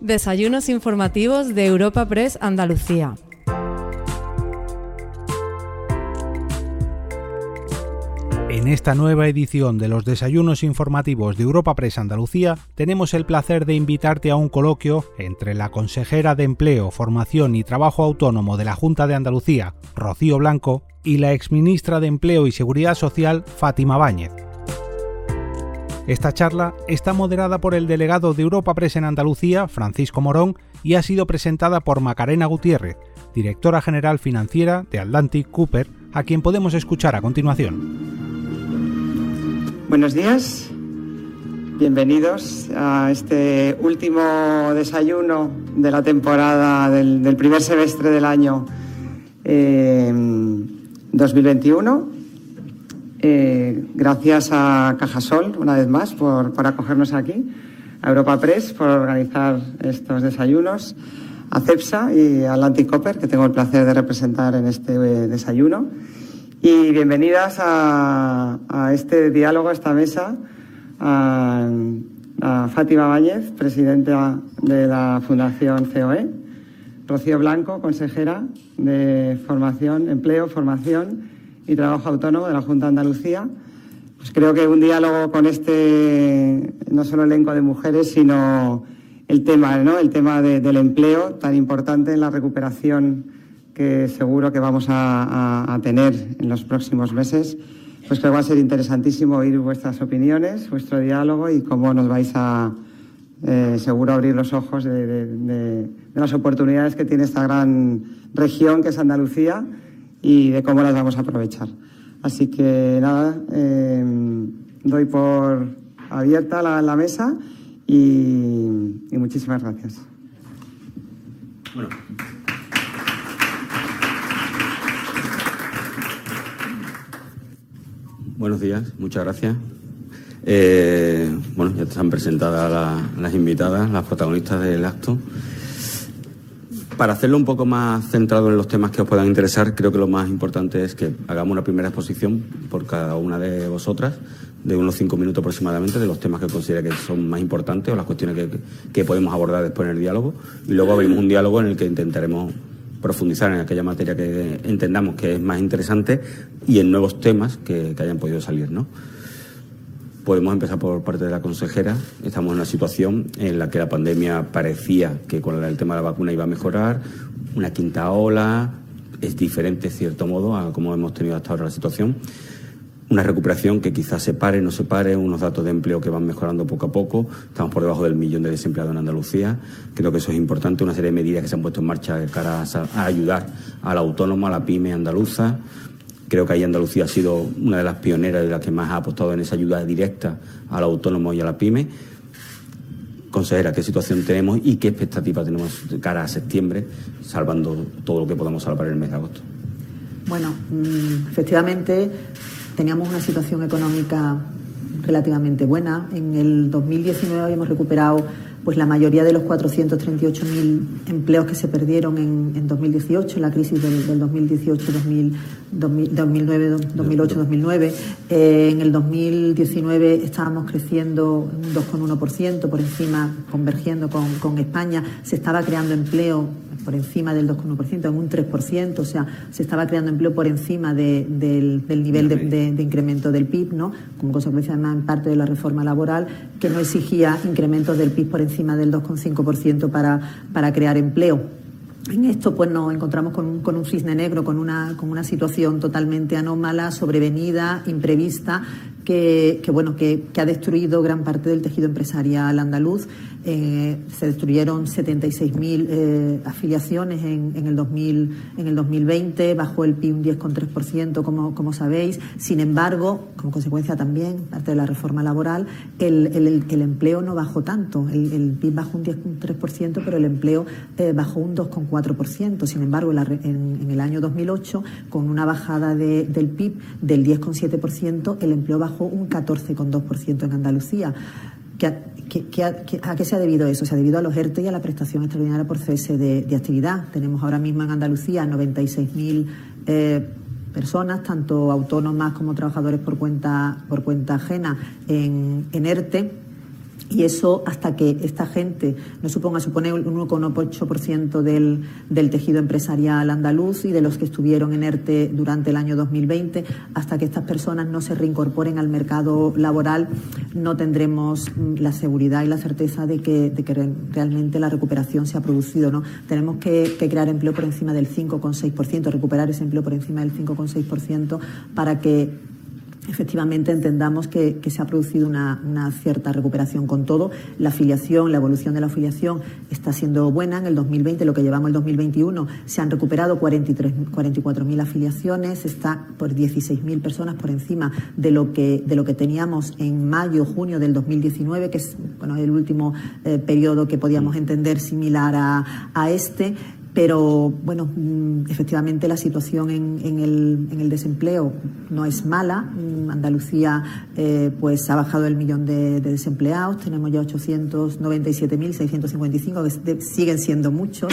Desayunos informativos de Europa Press Andalucía. En esta nueva edición de los desayunos informativos de Europa Press Andalucía tenemos el placer de invitarte a un coloquio entre la consejera de Empleo, Formación y Trabajo Autónomo de la Junta de Andalucía, Rocío Blanco, y la exministra de Empleo y Seguridad Social, Fátima Báñez. Esta charla está moderada por el delegado de Europa Press en Andalucía, Francisco Morón, y ha sido presentada por Macarena Gutiérrez, directora general financiera de Atlantic Cooper, a quien podemos escuchar a continuación. Buenos días, bienvenidos a este último desayuno de la temporada del, primer semestre del año 2021 eh, gracias a Cajasol, una vez más, por, acogernos aquí, a Europa Press por organizar estos desayunos, a CEPSA y a Atlantic Copper, que tengo el placer de representar en este eh, desayuno. Y bienvenidas a, este diálogo, a esta mesa, a, a Fátima Báñez, presidenta de la Fundación COE, Rocío Blanco, consejera de Formación, Empleo, Formación y Trabajo Autónomo de la Junta de Andalucía. Pues creo que un diálogo con este, no solo elenco de mujeres, sino el tema, ¿no? el tema del empleo tan importante en la recuperación que seguro que vamos a, tener en los próximos meses. Pues creo que va a ser interesantísimo oír vuestras opiniones, vuestro diálogo y cómo nos vais a, eh, seguro, abrir los ojos de, de las oportunidades que tiene esta gran región que es Andalucía y de cómo las vamos a aprovechar. Así que nada, eh, doy por abierta la, mesa y, muchísimas gracias. Buenos días, muchas gracias. Eh, bueno, ya están presentadas las invitadas, las protagonistas del acto. Para hacerlo un poco más centrado en los temas que os puedan interesar, creo que lo más importante es que hagamos una primera exposición por cada una de vosotras, de unos cinco minutos aproximadamente, de los temas que considera que son más importantes o las cuestiones que, podemos abordar después en el diálogo. Y luego abrimos un diálogo en el que intentaremos profundizar en aquella materia que entendamos que es más interesante y en nuevos temas que, que hayan podido salir, ¿no? Podemos empezar por parte de la consejera. Estamos en una situación en la que la pandemia parecía que con el tema de la vacuna iba a mejorar, una quinta ola, es diferente, cierto modo, a cómo hemos tenido hasta ahora la situación. Una recuperación que quizás se pare, no se pare, unos datos de empleo que van mejorando poco a poco. Estamos por debajo del millón de desempleados en Andalucía. Creo que eso es importante, una serie de medidas que se han puesto en marcha de cara a, ayudar a la autónoma, a la pyme andaluza, Creo que ahí Andalucía ha sido una de las pioneras de las que más ha apostado en esa ayuda directa al autónomo y a la pyme. Consejera, ¿qué situación tenemos y qué expectativas tenemos de cara a septiembre, salvando todo lo que podamos salvar en el mes de agosto? Bueno, mm, efectivamente teníamos una situación económica relativamente buena. En el 2019 habíamos recuperado pues la mayoría de los 438.000 empleos que se perdieron en, en 2018, la crisis del, 2018, 2009, 2008, 2009. en el 2019 estábamos creciendo un 2,1% por encima, convergiendo con, con España. Se estaba creando empleo por encima del 2,1%, en un 3%, o sea, se estaba creando empleo por encima del, nivel de, incremento del PIB, ¿no? como consecuencia además en parte de la reforma laboral, que no exigía incrementos del PIB por encima del 2,5% para, para crear empleo. En esto pues nos encontramos con un, con un cisne negro, con una, con una situación totalmente anómala, sobrevenida, imprevista, que, bueno, que, ha destruido gran parte del tejido empresarial andaluz. Eh, se destruyeron 76.000 eh, afiliaciones en, el 2000, en el 2020, bajó el PIB un 10,3%, como, como sabéis. Sin embargo, como consecuencia también, parte de la reforma laboral, el, el, empleo no bajó tanto. El, PIB bajó un 10,3%, pero el empleo eh, bajó un 2,4%. Sin embargo, en, en, el año 2008, con una bajada del PIB del 10,7%, el empleo bajó un 14,2% en Andalucía. A, qué se ha debido eso? Se ha debido a los ERTE y a la prestación extraordinaria por cese de, actividad. Tenemos ahora mismo en Andalucía 96.000 eh, personas, tanto autónomas como trabajadores por cuenta, por cuenta ajena, en, en ERTE y eso hasta que esta gente no suponga supone un 1,8% del, del tejido empresarial andaluz y de los que estuvieron en ERTE durante el año 2020, hasta que estas personas no se reincorporen al mercado laboral, no tendremos mm, la seguridad y la certeza de que, realmente la recuperación se ha producido. ¿no? Tenemos que, que crear empleo por encima del 5,6%, recuperar ese empleo por encima del 5,6% para que efectivamente entendamos que, se ha producido una, cierta recuperación con todo. La afiliación, la evolución de la afiliación está siendo buena. En el 2020, lo que llevamos el 2021, se han recuperado 44.000 afiliaciones, está por 16.000 personas por encima de lo que de lo que teníamos en mayo, junio del 2019, que es bueno, el último eh, periodo que podíamos entender similar a, a este. Pero bueno, mm, efectivamente la situación en, el, desempleo no es mala. Mm, Andalucía eh, pues ha bajado el millón de, desempleados, tenemos ya 897.655, que siguen siendo muchos,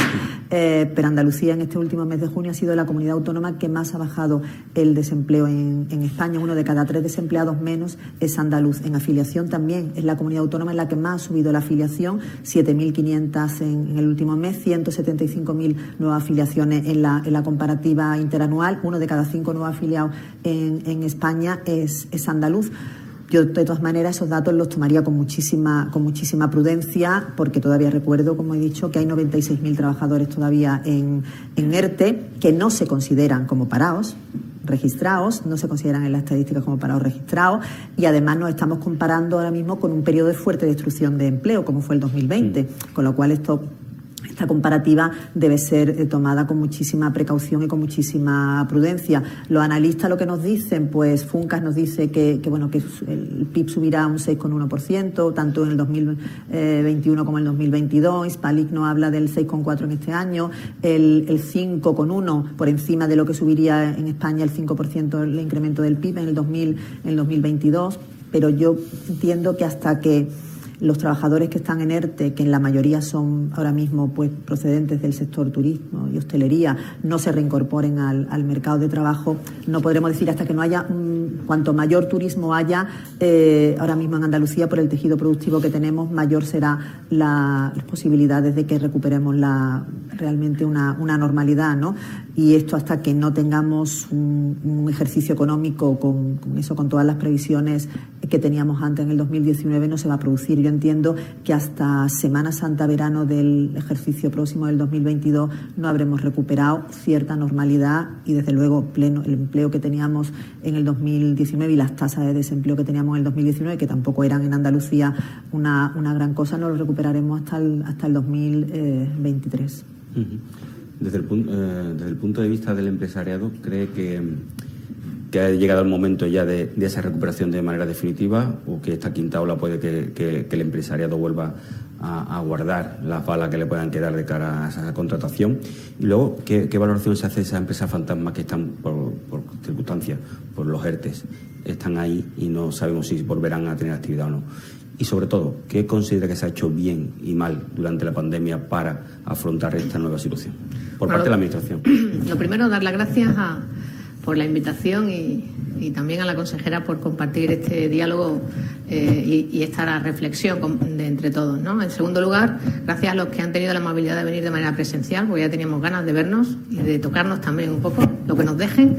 eh, pero Andalucía en este último mes de junio ha sido la comunidad autónoma que más ha bajado el desempleo en, España. Uno de cada tres desempleados menos es andaluz. En afiliación también es la comunidad autónoma en la que más ha subido la afiliación, 7.500 en, en el último mes, 175.000 nuevas afiliaciones en la, en la comparativa interanual. Uno de cada cinco nuevos afiliados en, en España es, es andaluz. Yo, de todas maneras, esos datos los tomaría con muchísima, con muchísima prudencia, porque todavía recuerdo, como he dicho, que hay 96.000 trabajadores todavía en, en ERTE que no se consideran como parados registrados, no se consideran en las estadísticas como parados registrados y además nos estamos comparando ahora mismo con un periodo de fuerte destrucción de empleo como fue el 2020, mm. con lo cual esto esta comparativa debe ser eh, tomada con muchísima precaución y con muchísima prudencia. Los analistas lo que nos dicen, pues Funcas nos dice que, bueno que el PIB subirá un 6,1%, tanto en el 2021 como en el 2022. Hispalic nos habla del 6,4 en este año, el, el 5,1 por encima de lo que subiría en España el 5% el incremento del PIB en el, 2000, en el 2022. Pero yo entiendo que hasta que los trabajadores que están en ERTE, que en la mayoría son ahora mismo pues procedentes del sector turismo y hostelería, no se reincorporen al, mercado de trabajo, no podremos decir hasta que no haya, cuanto mayor turismo haya eh, ahora mismo en Andalucía por el tejido productivo que tenemos, mayor será las posibilidades de que recuperemos la, realmente una, una normalidad, ¿no? Y esto hasta que no tengamos un, ejercicio económico con, con, eso, con todas las previsiones que teníamos antes en el 2019, no se va a producir. Yo entiendo que hasta Semana Santa, verano del ejercicio próximo del 2022, no habremos recuperado cierta normalidad y, desde luego, pleno el empleo que teníamos en el 2019 y las tasas de desempleo que teníamos en el 2019, que tampoco eran en Andalucía una, una gran cosa, no lo recuperaremos hasta el, hasta el 2023. Desde el, eh, desde el punto de vista del empresariado, ¿cree que, que ha llegado el momento ya de, esa recuperación de manera definitiva o que esta quinta ola puede que, el empresariado vuelva a, guardar las balas que le puedan quedar de cara a esa contratación? Y luego, ¿qué, valoración se hace de esas empresas fantasmas que están por, por circunstancias, por los ERTES? Están ahí y no sabemos si volverán a tener actividad o no. Y sobre todo, ¿qué considera que se ha hecho bien y mal durante la pandemia para afrontar esta nueva situación por parte de la Administración? Lo primero, dar las gracias por la invitación y, también a la consejera por compartir este diálogo eh, y, esta reflexión de entre todos. En segundo lugar, gracias a los que han tenido la amabilidad de venir de manera presencial, porque ya teníamos ganas de vernos y de tocarnos también un poco, lo que nos dejen,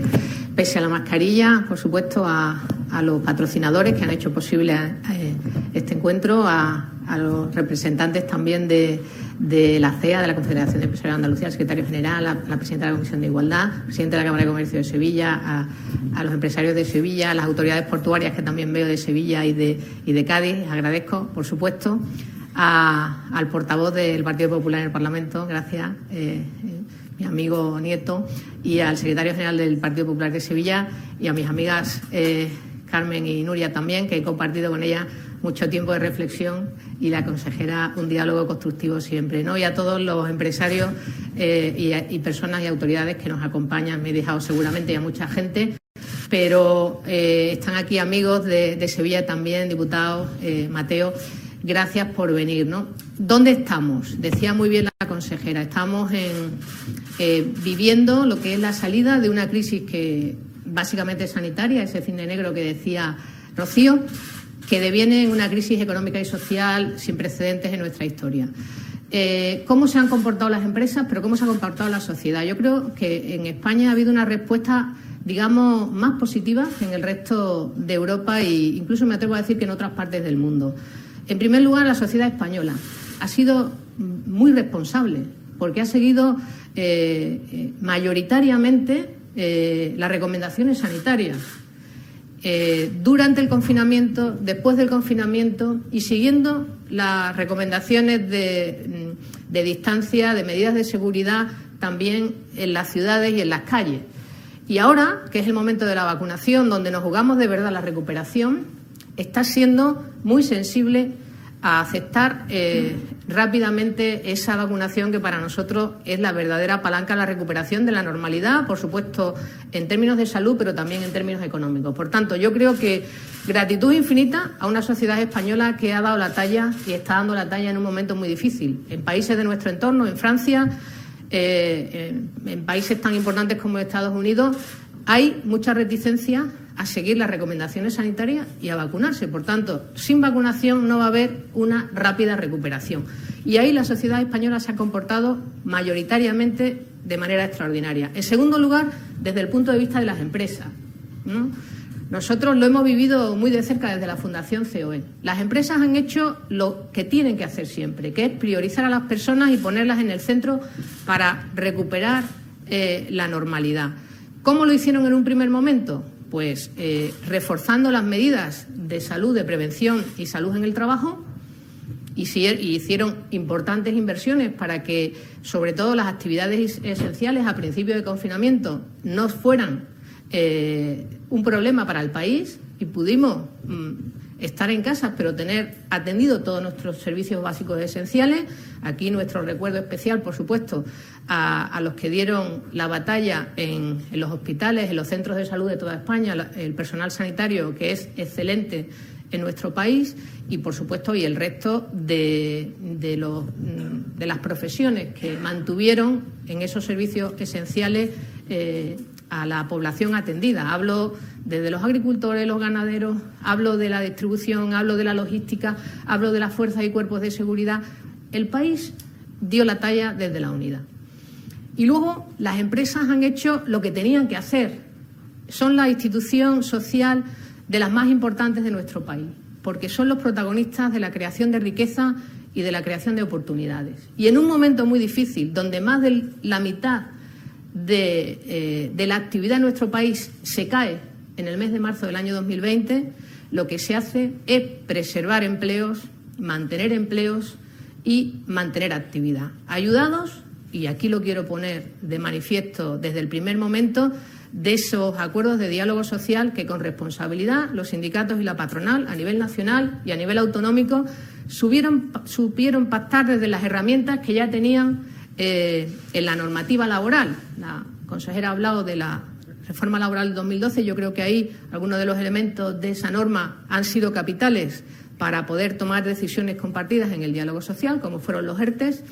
pese a la mascarilla, por supuesto, a, a los patrocinadores que han hecho posible eh, este encuentro, a, los representantes también de, la CEA, de la Confederación de Empresarios de Andalucía, el secretario general, la, la, presidenta de la Comisión de Igualdad, presidente de la Cámara de Comercio de Sevilla, a, los empresarios de Sevilla, a las autoridades portuarias que también veo de Sevilla y de, y de Cádiz. Agradezco, por supuesto, al portavoz del Partido Popular en el Parlamento, gracias. Eh, mi amigo Nieto, y al secretario general del Partido Popular de Sevilla y a mis amigas eh, Carmen y Nuria también, que he compartido con ella mucho tiempo de reflexión y la consejera un diálogo constructivo siempre. ¿no? Y a todos los empresarios eh, y, personas y autoridades que nos acompañan, me he dejado seguramente y a mucha gente, pero eh, están aquí amigos de, Sevilla también, diputado eh, Mateo. Gracias por venir. ¿no? ¿Dónde estamos? Decía muy bien la consejera, estamos en, viviendo lo que es la salida de una crisis que básicamente sanitaria, ese cine negro que decía Rocío, que deviene en una crisis económica y social sin precedentes en nuestra historia. Eh, ¿Cómo se han comportado las empresas, pero cómo se ha comportado la sociedad? Yo creo que en España ha habido una respuesta, digamos, más positiva que en el resto de Europa e incluso me atrevo a decir que en otras partes del mundo. En primer lugar, la sociedad española ha sido muy responsable porque ha seguido eh, eh, mayoritariamente las recomendaciones sanitarias eh, durante el confinamiento, después del confinamiento y siguiendo las recomendaciones mm, de, distancia, de medidas de seguridad también en las ciudades y en las calles. Y ahora, que es el momento de la vacunación, donde nos jugamos de verdad la recuperación, está siendo muy sensible a aceptar eh, rápidamente esa vacunación que para nosotros es la verdadera palanca a la recuperación de la normalidad, por supuesto, en términos de salud, pero también en términos económicos. Por tanto, yo creo que gratitud infinita a una sociedad española que ha dado la talla y está dando la talla en un momento muy difícil. En países de nuestro entorno, en Francia, eh, en países tan importantes como Estados Unidos, hay mucha reticencia a seguir las recomendaciones sanitarias y a vacunarse. Por tanto, sin vacunación no va a haber una rápida recuperación. Y ahí la sociedad española se ha comportado mayoritariamente de manera extraordinaria. En segundo lugar, desde el punto de vista de las empresas. Nosotros lo hemos vivido muy de cerca desde la Fundación COE. Las empresas han hecho lo que tienen que hacer siempre, que es priorizar a las personas y ponerlas en el centro para recuperar eh, la normalidad. ¿Cómo lo hicieron en un primer momento? Pues eh, reforzando las medidas de salud, de prevención y salud en el trabajo, y, hicieron importantes inversiones para que, sobre todo, las actividades esenciales a principio de confinamiento no fueran eh, un problema para el país y pudimos mm, estar en casa, pero tener atendido todos nuestros servicios básicos esenciales. Aquí nuestro recuerdo especial, por supuesto, a, los que dieron la batalla en, los hospitales, en los centros de salud de toda España, el personal sanitario, que es excelente en nuestro país, y, por supuesto, y el resto de, las profesiones que mantuvieron en esos servicios esenciales eh, a la población atendida. Hablo desde los agricultores, los ganaderos, hablo de la distribución, hablo de la logística, hablo de las fuerzas y cuerpos de seguridad. El país dio la talla desde la unidad. Y luego las empresas han hecho lo que tenían que hacer. Son la institución social de las más importantes de nuestro país, porque son los protagonistas de la creación de riqueza y de la creación de oportunidades. Y en un momento muy difícil, donde más de la mitad de, eh, de la actividad en nuestro país se cae en el mes de marzo del año 2020, lo que se hace es preservar empleos, mantener empleos y mantener actividad. Ayudados, y aquí lo quiero poner de manifiesto desde el primer momento, de esos acuerdos de diálogo social que con responsabilidad los sindicatos y la patronal a nivel nacional y a nivel autonómico supieron pactar desde las herramientas que ya tenían eh, en la normativa laboral. La consejera ha hablado de la reforma laboral del 2012, yo creo que ahí algunos de los elementos de esa norma han sido capitales para poder tomar decisiones compartidas en el diálogo social, como fueron los ERTES,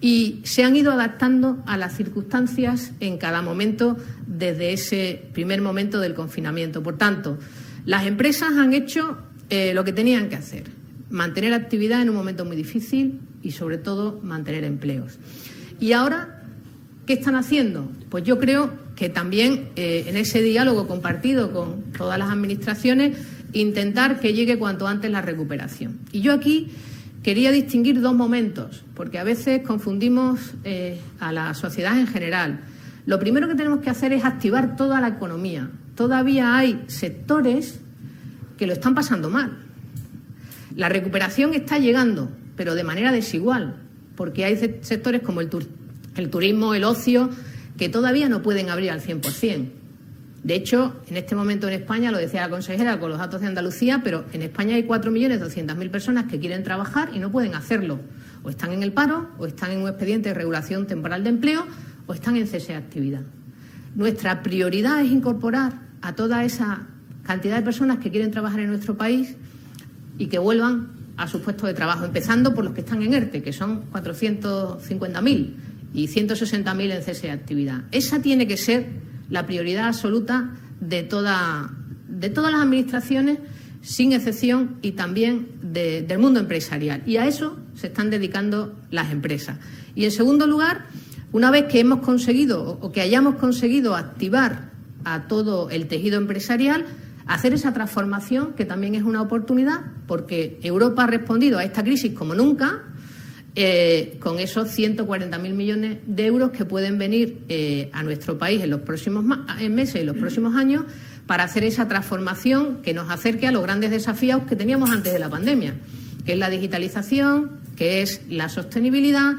y se han ido adaptando a las circunstancias en cada momento desde ese primer momento del confinamiento. Por tanto, las empresas han hecho eh, lo que tenían que hacer, mantener actividad en un momento muy difícil y, sobre todo, mantener empleos. Y ahora, ¿qué están haciendo? Pues yo creo que también eh, en ese diálogo compartido con todas las administraciones intentar que llegue cuanto antes la recuperación. Y yo aquí quería distinguir dos momentos, porque a veces confundimos eh, a la sociedad en general. Lo primero que tenemos que hacer es activar toda la economía. Todavía hay sectores que lo están pasando mal. La recuperación está llegando, pero de manera desigual, porque hay sectores como el, turismo, el ocio, que todavía no pueden abrir al 100%. De hecho, en este momento en España, lo decía la consejera con los datos de Andalucía, pero en España hay 4.200.000 personas que quieren trabajar y no pueden hacerlo. O están en el paro, o están en un expediente de regulación temporal de empleo, o están en cese de actividad. Nuestra prioridad es incorporar a toda esa cantidad de personas que quieren trabajar en nuestro país y que vuelvan a sus puestos de trabajo, empezando por los que están en ERTE, que son 450.000 y 160.000 en cese de actividad. Esa tiene que ser la prioridad absoluta de, toda, de todas las administraciones sin excepción, y también del mundo empresarial. Y a eso se están dedicando las empresas. Y, en segundo lugar, una vez que hemos conseguido o que hayamos conseguido activar a todo el tejido empresarial, hacer esa transformación, que también es una oportunidad, porque Europa ha respondido a esta crisis como nunca, eh, con esos 140.000 millones de euros que pueden venir eh, a nuestro país en los próximos meses y los próximos años para hacer esa transformación que nos acerque a los grandes desafíos que teníamos antes de la pandemia, que es la digitalización, que es la sostenibilidad,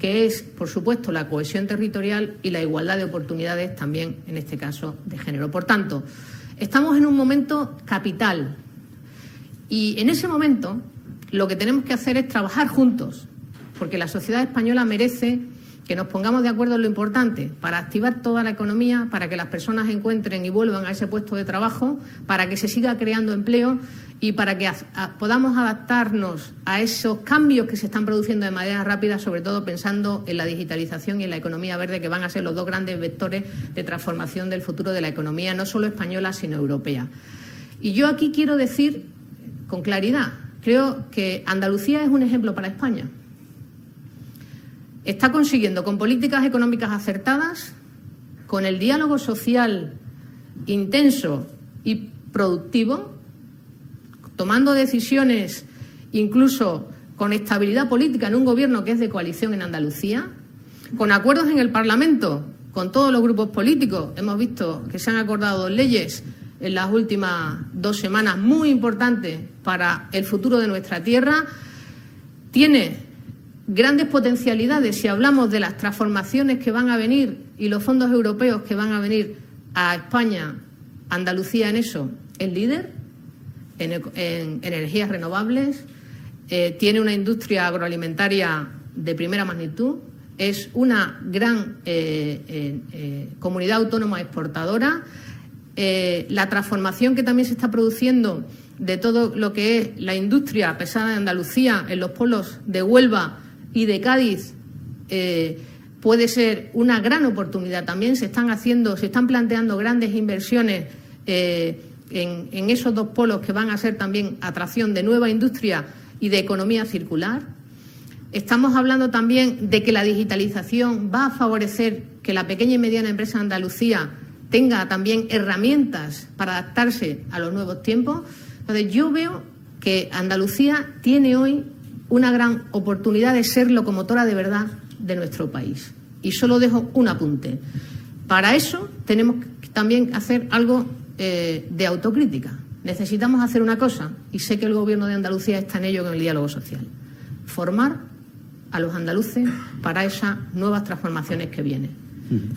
que es, por supuesto, la cohesión territorial y la igualdad de oportunidades también, en este caso, de género. Por tanto, estamos en un momento capital. Y en ese momento lo que tenemos que hacer es trabajar juntos porque la sociedad española merece que nos pongamos de acuerdo en lo importante, para activar toda la economía, para que las personas encuentren y vuelvan a ese puesto de trabajo, para que se siga creando empleo y para que podamos adaptarnos a esos cambios que se están produciendo de manera rápida, sobre todo pensando en la digitalización y en la economía verde, que van a ser los dos grandes vectores de transformación del futuro de la economía, no solo española, sino europea. Y yo aquí quiero decir con claridad, creo que Andalucía es un ejemplo para España está consiguiendo con políticas económicas acertadas, con el diálogo social intenso y productivo, tomando decisiones incluso con estabilidad política en un gobierno que es de coalición en Andalucía, con acuerdos en el Parlamento con todos los grupos políticos. Hemos visto que se han acordado leyes en las últimas dos semanas muy importantes para el futuro de nuestra tierra. Tiene grandes potencialidades si hablamos de las transformaciones que van a venir y los fondos europeos que van a venir a España, Andalucía en eso, es líder en, energías renovables, eh, tiene una industria agroalimentaria de primera magnitud, es una gran eh, eh, comunidad autónoma exportadora. la transformación que también se está produciendo de todo lo que es la industria pesada de Andalucía en los polos de Huelva y de Cádiz puede ser una gran oportunidad también. Se están haciendo, se están planteando grandes inversiones en, esos dos polos que van a ser también atracción de nueva industria y de economía circular. Estamos hablando también de que la digitalización va a favorecer que la pequeña y mediana empresa de Andalucía tenga también herramientas para adaptarse a los nuevos tiempos. Entonces, yo veo que Andalucía tiene hoy una gran oportunidad de ser locomotora de verdad de nuestro país. Y solo dejo un apunte. Para eso tenemos que también hacer algo eh, de autocrítica. Necesitamos hacer una cosa, y sé que el Gobierno de Andalucía está en ello con el diálogo social, formar a los andaluces para esas nuevas transformaciones que vienen.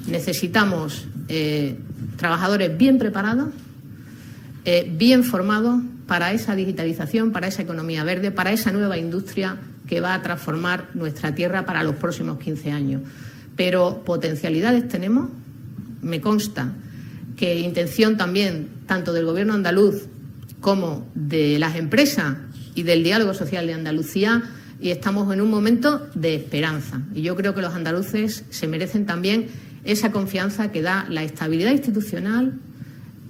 Necesitamos eh, trabajadores bien preparados, eh, bien formados para esa digitalización, para esa economía verde, para esa nueva industria que va a transformar nuestra tierra para los próximos 15 años. Pero potencialidades tenemos, me consta que intención también tanto del Gobierno andaluz como de las empresas y del diálogo social de Andalucía y estamos en un momento de esperanza. Y yo creo que los andaluces se merecen también esa confianza que da la estabilidad institucional,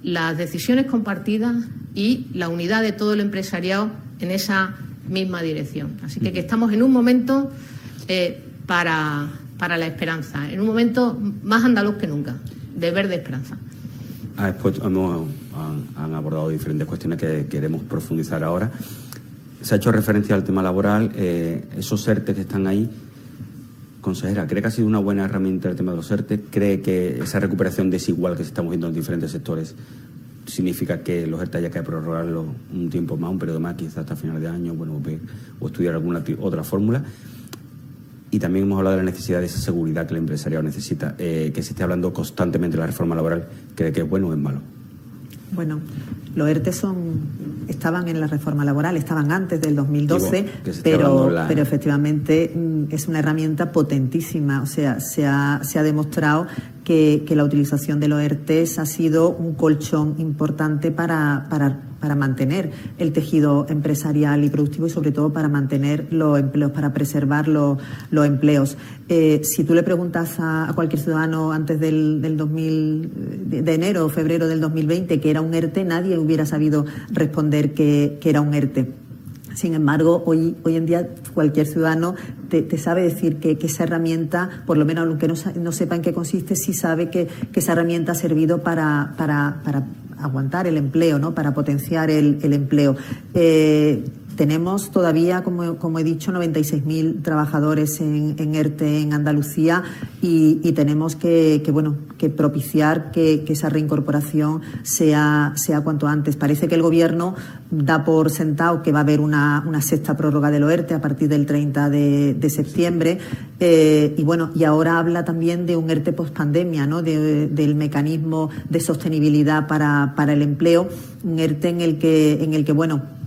las decisiones compartidas y la unidad de todo el empresariado en esa misma dirección. Así que, estamos en un momento eh, para, para, la esperanza, en un momento más andaluz que nunca, de verde esperanza. Ah, hemos, han, abordado diferentes cuestiones que queremos profundizar ahora. Se ha hecho referencia al tema laboral, eh, esos ERTE que están ahí. Consejera, ¿cree que ha sido una buena herramienta el tema de los ERTE? ¿Cree que esa recuperación desigual que se estamos viendo en diferentes sectores significa que los ERTE haya que prorrogarlo un tiempo más, un periodo más, quizás hasta final de año, bueno, o estudiar alguna otra fórmula. Y también hemos hablado de la necesidad de esa seguridad que el empresariado necesita, eh, que se esté hablando constantemente de la reforma laboral, ¿cree que es bueno o es malo? Bueno, los ERTE son, estaban en la reforma laboral, estaban antes del 2012, pero, pero efectivamente mm, es una herramienta potentísima. O sea, se ha, se ha demostrado que, la utilización de los ERTES ha sido un colchón importante para, para, mantener el tejido empresarial y productivo y sobre todo para mantener los empleos, para preservar los, empleos. Eh, si tú le preguntas a, cualquier ciudadano antes del, del 2000, de enero o febrero del 2020 que era un ERTE, nadie hubiera sabido responder que, que era un ERTE. Sin embargo, hoy, hoy en día cualquier ciudadano te, sabe decir que, esa herramienta, por lo menos aunque no, sepa en qué consiste, sí sabe que, esa herramienta ha servido para, para, para aguantar el empleo, ¿no? para potenciar el, el empleo. Eh, tenemos todavía, como, he dicho, 96.000 trabajadores en, en, ERTE en Andalucía y, tenemos que, bueno, que propiciar que, esa reincorporación sea, sea cuanto antes. Parece que el Gobierno da por sentado que va a haber una, sexta prórroga del ERTE a partir del 30 de, septiembre eh, y bueno, y ahora habla también de un ERTE post-pandemia, ¿no? del mecanismo de sostenibilidad para, para el empleo, un ERTE en el que, en el que bueno,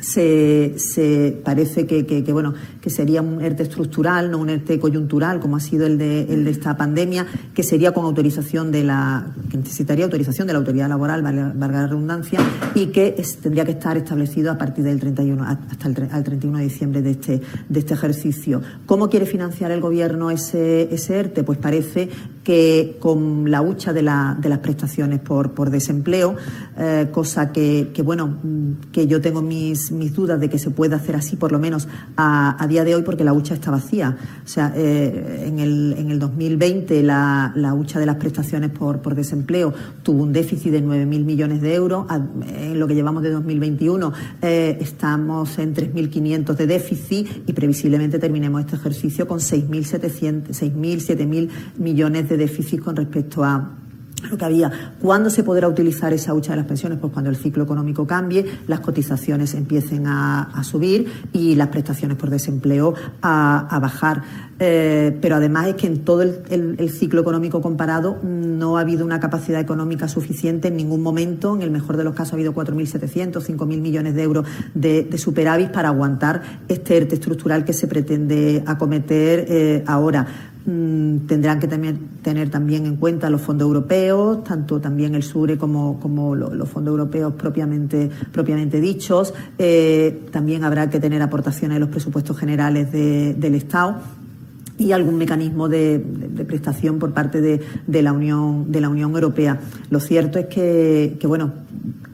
se, parece que, bueno que sería un ERTE estructural, no un ERTE coyuntural, como ha sido el de, el de esta pandemia, que sería con autorización de la que necesitaría autorización de la autoridad laboral, valga la redundancia, y que tendría que estar establecido a partir del 31 hasta el, 31 de diciembre de este de este ejercicio. ¿Cómo quiere financiar el gobierno ese ERTE? Pues parece que con la hucha de, la, de las prestaciones por, por desempleo, eh, cosa que, que bueno que yo tengo mis mis, dudas de que se pueda hacer así, por lo menos a, día de hoy, porque la hucha está vacía. O sea, eh, en, el, en el 2020 la, la hucha de las prestaciones por, por desempleo tuvo un déficit de 9.000 millones de euros. En lo que llevamos de 2021 eh, estamos en 3.500 de déficit y previsiblemente terminemos este ejercicio con 6.700, 6.000, 7.000 millones de déficit con respecto a lo que había. ¿Cuándo se podrá utilizar esa hucha de las pensiones? Pues cuando el ciclo económico cambie, las cotizaciones empiecen a, subir y las prestaciones por desempleo a, bajar. Eh, pero además es que en todo el, ciclo económico comparado no ha habido una capacidad económica suficiente en ningún momento. En el mejor de los casos ha habido 4.700, 5.000 millones de euros de, superávit para aguantar este ERTE estructural que se pretende acometer eh, ahora. Mm, tendrán que tener también en cuenta los fondos europeos, tanto también el SURE como, como los fondos europeos propiamente, propiamente dichos. Eh, también habrá que tener aportaciones de los presupuestos generales del Estado y algún mecanismo de, prestación por parte de, la Unión de la Unión Europea. Lo cierto es que, que bueno,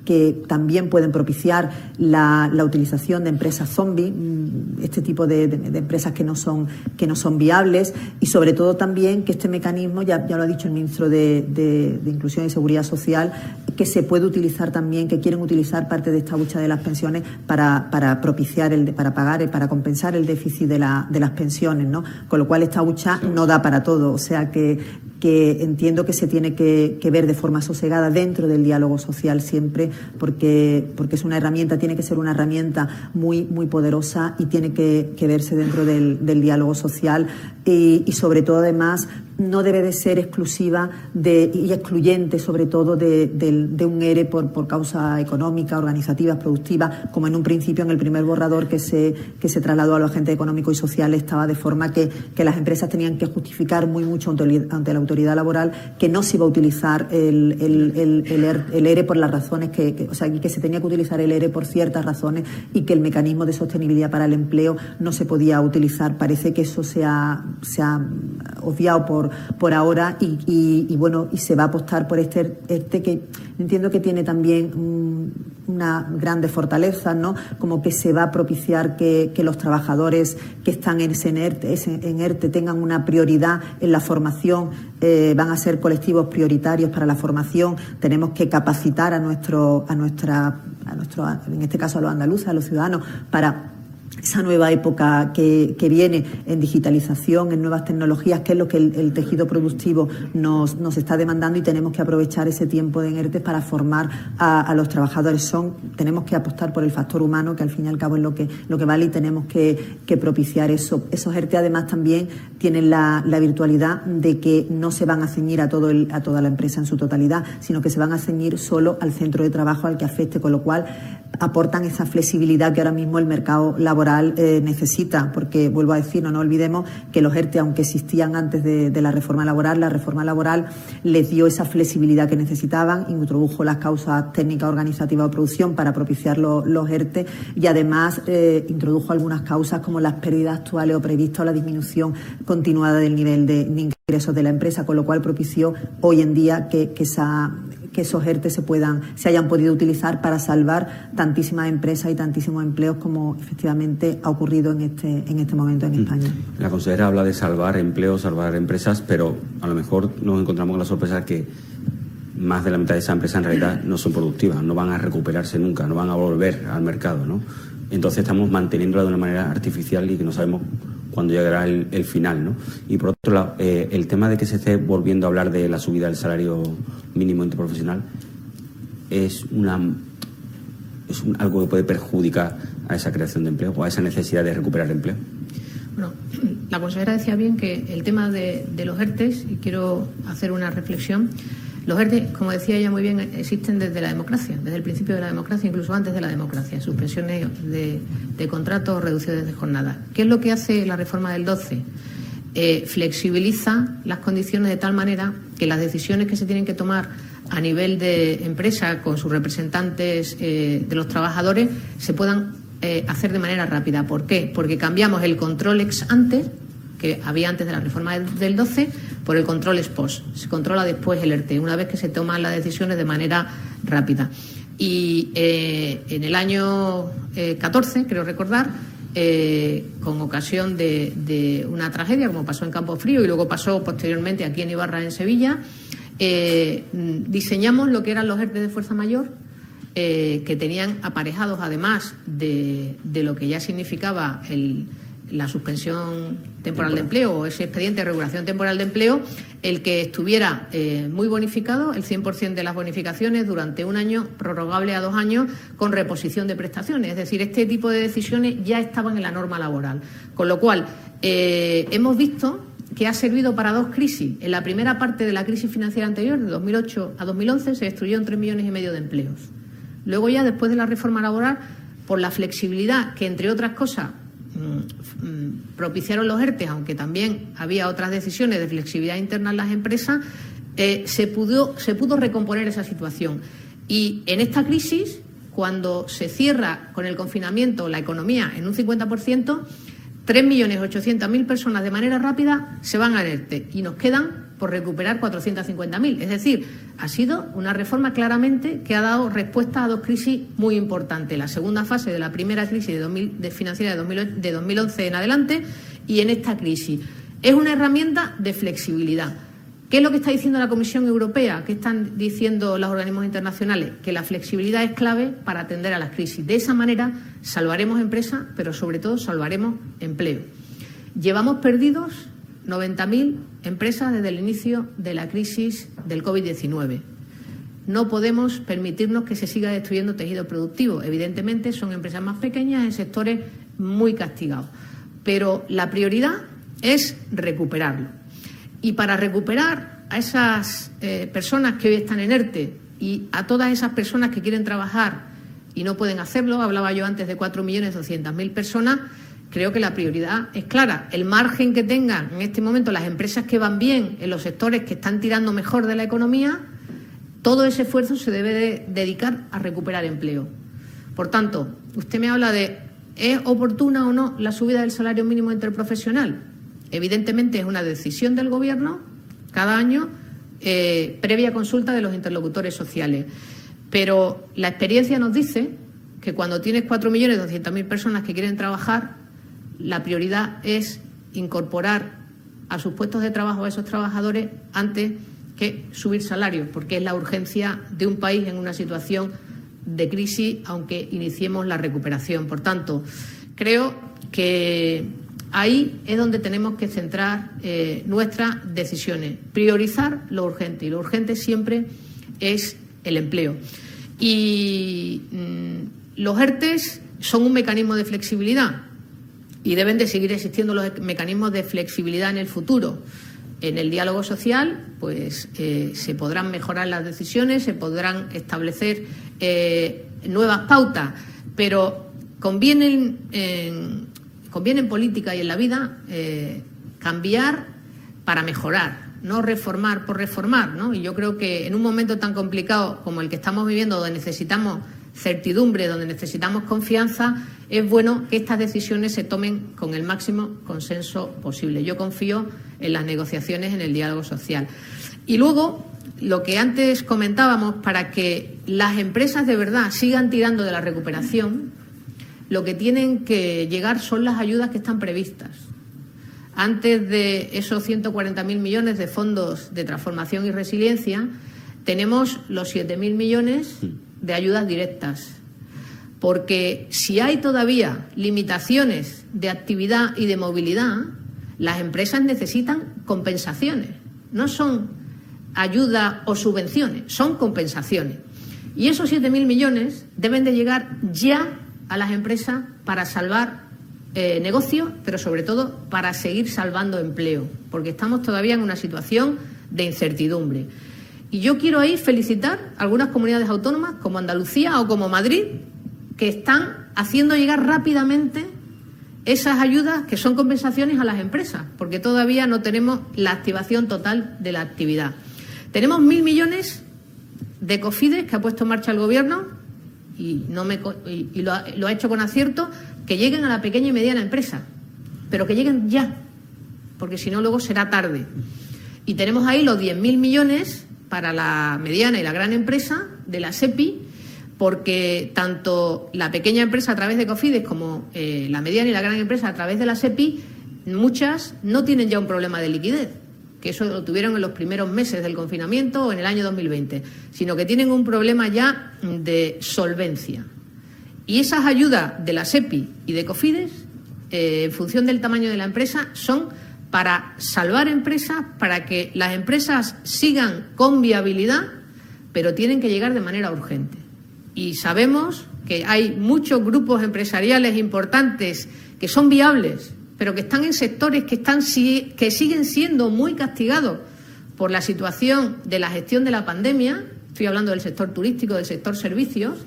que también pueden propiciar la, utilización de empresas zombie, mm, este tipo de, empresas que no son que no son viables y sobre todo también que este mecanismo ya, ya lo ha dicho el ministro de, Inclusión y Seguridad Social que se puede utilizar también que quieren utilizar parte de esta hucha de las pensiones para, para propiciar el para pagar para compensar el déficit de, la, de las pensiones, ¿no? Con lo cual esta hucha no da para todo, o sea que que entiendo que se tiene que, ver de forma sosegada dentro del diálogo social siempre, porque, porque es una herramienta, tiene que ser una herramienta muy, muy poderosa y tiene que, verse dentro del, diálogo social. Y, sobre todo además no debe de ser exclusiva de, y excluyente sobre todo de, un ERE por, por, causa económica, organizativa, productiva, como en un principio en el primer borrador que se, que se trasladó a los agentes económicos y sociales estaba de forma que, que las empresas tenían que justificar muy mucho ante la autoridad laboral que no se iba a utilizar el, el, el, ERE por las razones que, o sea, que se tenía que utilizar el ERE por ciertas razones y que el mecanismo de sostenibilidad para el empleo no se podía utilizar. Parece que eso se ha, se ha obviado por, por ahora y, bueno, y se va a apostar por este, este que entiendo que tiene también una grande fortaleza, ¿no? Como que se va a propiciar que, que los trabajadores que están en, ese ERTE, en ERTE tengan una prioridad en la formación eh, van a ser colectivos prioritarios para la formación. Tenemos que capacitar a nuestro, a nuestra, a nuestro, en este caso a los andaluces, a los ciudadanos, para esa nueva época que, viene en digitalización, en nuevas tecnologías, que es lo que el, tejido productivo nos, nos, está demandando y tenemos que aprovechar ese tiempo de ERTE para formar a, los trabajadores. Son, tenemos que apostar por el factor humano, que al fin y al cabo es lo que, lo que vale y tenemos que, propiciar eso. Esos ERTE además también tienen la, virtualidad de que no se van a ceñir a, todo a toda la empresa en su totalidad, sino que se van a ceñir solo al centro de trabajo al que afecte, con lo cual aportan esa flexibilidad que ahora mismo el mercado laboral eh, necesita, porque vuelvo a decir, no nos olvidemos que los ERTE, aunque existían antes de, la reforma laboral, la reforma laboral les dio esa flexibilidad que necesitaban, introdujo las causas técnicas organizativas de producción para propiciar los, ERTE y además eh, introdujo algunas causas como las pérdidas actuales o previstas o la disminución continuada del nivel de, ingresos de la empresa, con lo cual propició hoy en día que, que esa que esos ERTE se puedan, se hayan podido utilizar para salvar tantísimas empresas y tantísimos empleos como efectivamente ha ocurrido en este, en este momento en mm. España. La consejera habla de salvar empleos, salvar empresas, pero a lo mejor nos encontramos con la sorpresa que más de la mitad de esas empresas en realidad no son productivas, no van a recuperarse nunca, no van a volver al mercado, ¿no? Entonces estamos manteniéndola de una manera artificial y que no sabemos cuándo llegará el, final. ¿no? Y por otro lado, eh, el tema de que se esté volviendo a hablar de la subida del salario mínimo interprofesional es una es algo que puede perjudicar a esa creación de empleo o a esa necesidad de recuperar empleo. Bueno, la consejera decía bien que el tema de, de los ERTES, y quiero hacer una reflexión, los ERTE, como decía ella muy bien, existen desde la democracia, desde el principio de la democracia, incluso antes de la democracia, suspensiones de, de contratos reducciones de jornada. ¿Qué es lo que hace la reforma del 12? Eh, flexibiliza las condiciones de tal manera que las decisiones que se tienen que tomar a nivel de empresa con sus representantes eh, de los trabajadores se puedan eh, hacer de manera rápida. ¿Por qué? Porque cambiamos el control ex ante que había antes de la reforma del 12 por el control ex post. Se controla después el ERTE, una vez que se toman las decisiones de manera rápida. Y eh, en el año 14, eh, creo recordar, eh, con ocasión de, una tragedia, como pasó en Campo Frío y luego pasó posteriormente aquí en Ibarra, en Sevilla, diseñamos lo que eran los ERTE de fuerza mayor, que tenían aparejados, además de lo que ya significaba el la suspensión temporal de empleo o ese expediente de regulación temporal de empleo, el que estuviera eh, muy bonificado, el 100% de las bonificaciones durante un año, prorrogable a dos años, con reposición de prestaciones. Es decir, este tipo de decisiones ya estaban en la norma laboral. Con lo cual, eh, hemos visto que ha servido para dos crisis. En la primera parte de la crisis financiera anterior, de 2008 a 2011, se destruyeron tres millones y medio de empleos. Luego ya, después de la reforma laboral, por la flexibilidad que, entre otras cosas, propiciaron los ERTE, aunque también había otras decisiones de flexibilidad interna en las empresas, eh, se, pudo, se pudo recomponer esa situación. Y en esta crisis, cuando se cierra con el confinamiento la economía en un 50%, 3.800.000 personas de manera rápida se van al ERTE y nos quedan por recuperar 450.000. Es decir, ha sido una reforma claramente que ha dado respuesta a dos crisis muy importantes. La segunda fase de la primera crisis de, financiera de, 2011 en adelante y en esta crisis. Es una herramienta de flexibilidad. ¿Qué es lo que está diciendo la Comisión Europea? ¿Qué están diciendo los organismos internacionales? Que la flexibilidad es clave para atender a las crisis. De esa manera salvaremos empresas, pero sobre todo salvaremos empleo. Llevamos perdidos 90.000 empresas desde el inicio de la crisis del COVID-19. No podemos permitirnos que se siga destruyendo tejido productivo. Evidentemente, son empresas más pequeñas en sectores muy castigados. Pero la prioridad es recuperarlo. Y para recuperar a esas eh, personas que hoy están en ERTE y a todas esas personas que quieren trabajar y no pueden hacerlo, hablaba yo antes de 4.200.000 personas, creo que la prioridad es clara. El margen que tengan en este momento las empresas que van bien en los sectores que están tirando mejor de la economía, todo ese esfuerzo se debe dedicar a recuperar empleo. Por tanto, usted me habla de ¿es oportuna o no la subida del salario mínimo interprofesional? Evidentemente es una decisión del Gobierno cada año eh, previa consulta de los interlocutores sociales. Pero la experiencia nos dice que cuando tienes 4.200.000 personas que quieren trabajar, la prioridad es incorporar a sus puestos de trabajo a esos trabajadores antes que subir salarios, porque es la urgencia de un país en una situación de crisis, aunque iniciemos la recuperación. Por tanto, creo que ahí es donde tenemos que centrar eh, nuestras decisiones, priorizar lo urgente, y lo urgente siempre es el empleo. Y mm, los ERTES son un mecanismo de flexibilidad y deben de seguir existiendo los mecanismos de flexibilidad en el futuro. En el diálogo social, pues eh, se podrán mejorar las decisiones, se podrán establecer eh, nuevas pautas, pero conviene conviene en política y en la vida eh, cambiar para mejorar, no reformar por reformar. ¿no? Y yo creo que en un momento tan complicado como el que estamos viviendo, donde necesitamos certidumbre, donde necesitamos confianza, es bueno que estas decisiones se tomen con el máximo consenso posible. Yo confío en las negociaciones, en el diálogo social. Y luego, lo que antes comentábamos, para que las empresas de verdad sigan tirando de la recuperación, lo que tienen que llegar son las ayudas que están previstas. Antes de esos 140.000 millones de fondos de transformación y resiliencia, tenemos los 7.000 millones de ayudas directas. Porque si hay todavía limitaciones de actividad y de movilidad, las empresas necesitan compensaciones. No son ayuda o subvenciones, son compensaciones. Y esos 7.000 millones deben de llegar ya a las empresas para salvar eh, negocios, pero sobre todo para seguir salvando empleo, porque estamos todavía en una situación de incertidumbre. Y yo quiero ahí felicitar a algunas comunidades autónomas, como Andalucía o como Madrid, que están haciendo llegar rápidamente esas ayudas que son compensaciones a las empresas, porque todavía no tenemos la activación total de la actividad. Tenemos mil millones de COFIDES que ha puesto en marcha el Gobierno y, no me, y, lo, ha, lo ha hecho con acierto, que lleguen a la pequeña y mediana empresa, pero que lleguen ya, porque si no luego será tarde. Y tenemos ahí los 10.000 millones para la mediana y la gran empresa de la SEPI, porque tanto la pequeña empresa a través de Cofides como eh, la mediana y la gran empresa a través de la SEPI, muchas no tienen ya un problema de liquidez, que eso lo tuvieron en los primeros meses del confinamiento o en el año 2020, sino que tienen un problema ya de solvencia. Y esas ayudas de la SEPI y de Cofides, eh, en función del tamaño de la empresa, son para salvar empresas, para que las empresas sigan con viabilidad, pero tienen que llegar de manera urgente. Y sabemos que hay muchos grupos empresariales importantes que son viables, pero que están en sectores que, están, que siguen siendo muy castigados por la situación de la gestión de la pandemia. Estoy hablando del sector turístico, del sector servicios,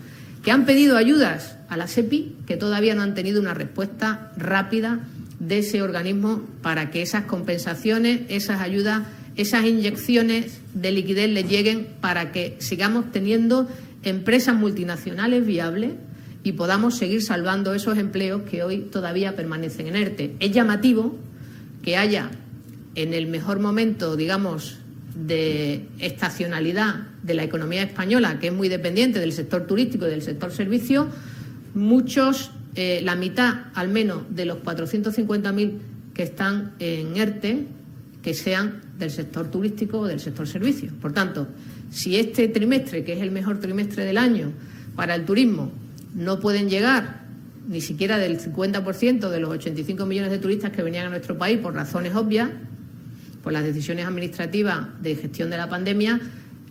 que han pedido ayudas a la SEPI, que todavía no han tenido una respuesta rápida de ese organismo para que esas compensaciones, esas ayudas, esas inyecciones de liquidez le lleguen para que sigamos teniendo empresas multinacionales viables y podamos seguir salvando esos empleos que hoy todavía permanecen en ERTE. Es llamativo que haya en el mejor momento, digamos, de estacionalidad de la economía española, que es muy dependiente del sector turístico y del sector servicio, muchos eh, la mitad al menos de los 450.000 que están en ERTE que sean del sector turístico o del sector servicios. Por tanto, si este trimestre, que es el mejor trimestre del año para el turismo, no pueden llegar ni siquiera del 50% de los 85 millones de turistas que venían a nuestro país por razones obvias, por las decisiones administrativas de gestión de la pandemia,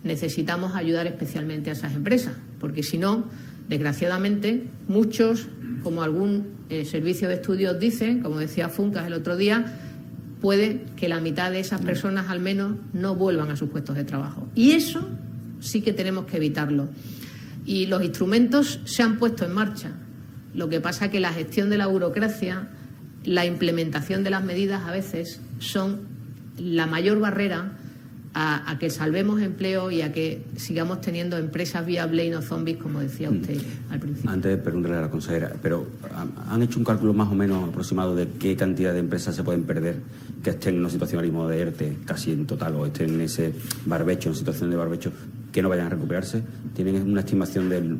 necesitamos ayudar especialmente a esas empresas, porque si no, desgraciadamente, muchos como algún eh, servicio de estudios dice, como decía Funcas el otro día, puede que la mitad de esas personas al menos no vuelvan a sus puestos de trabajo. Y eso sí que tenemos que evitarlo. Y los instrumentos se han puesto en marcha. Lo que pasa es que la gestión de la burocracia, la implementación de las medidas a veces son la mayor barrera a, que salvemos empleo y a que sigamos teniendo empresas viables y no zombies, como decía usted mm. al principio. Antes de preguntarle a la consejera, pero ¿han hecho un cálculo más o menos aproximado de qué cantidad de empresas se pueden perder que estén en una situación mismo de ERTE casi en total o estén en ese barbecho, en situación de barbecho, que no vayan a recuperarse? ¿Tienen una estimación del,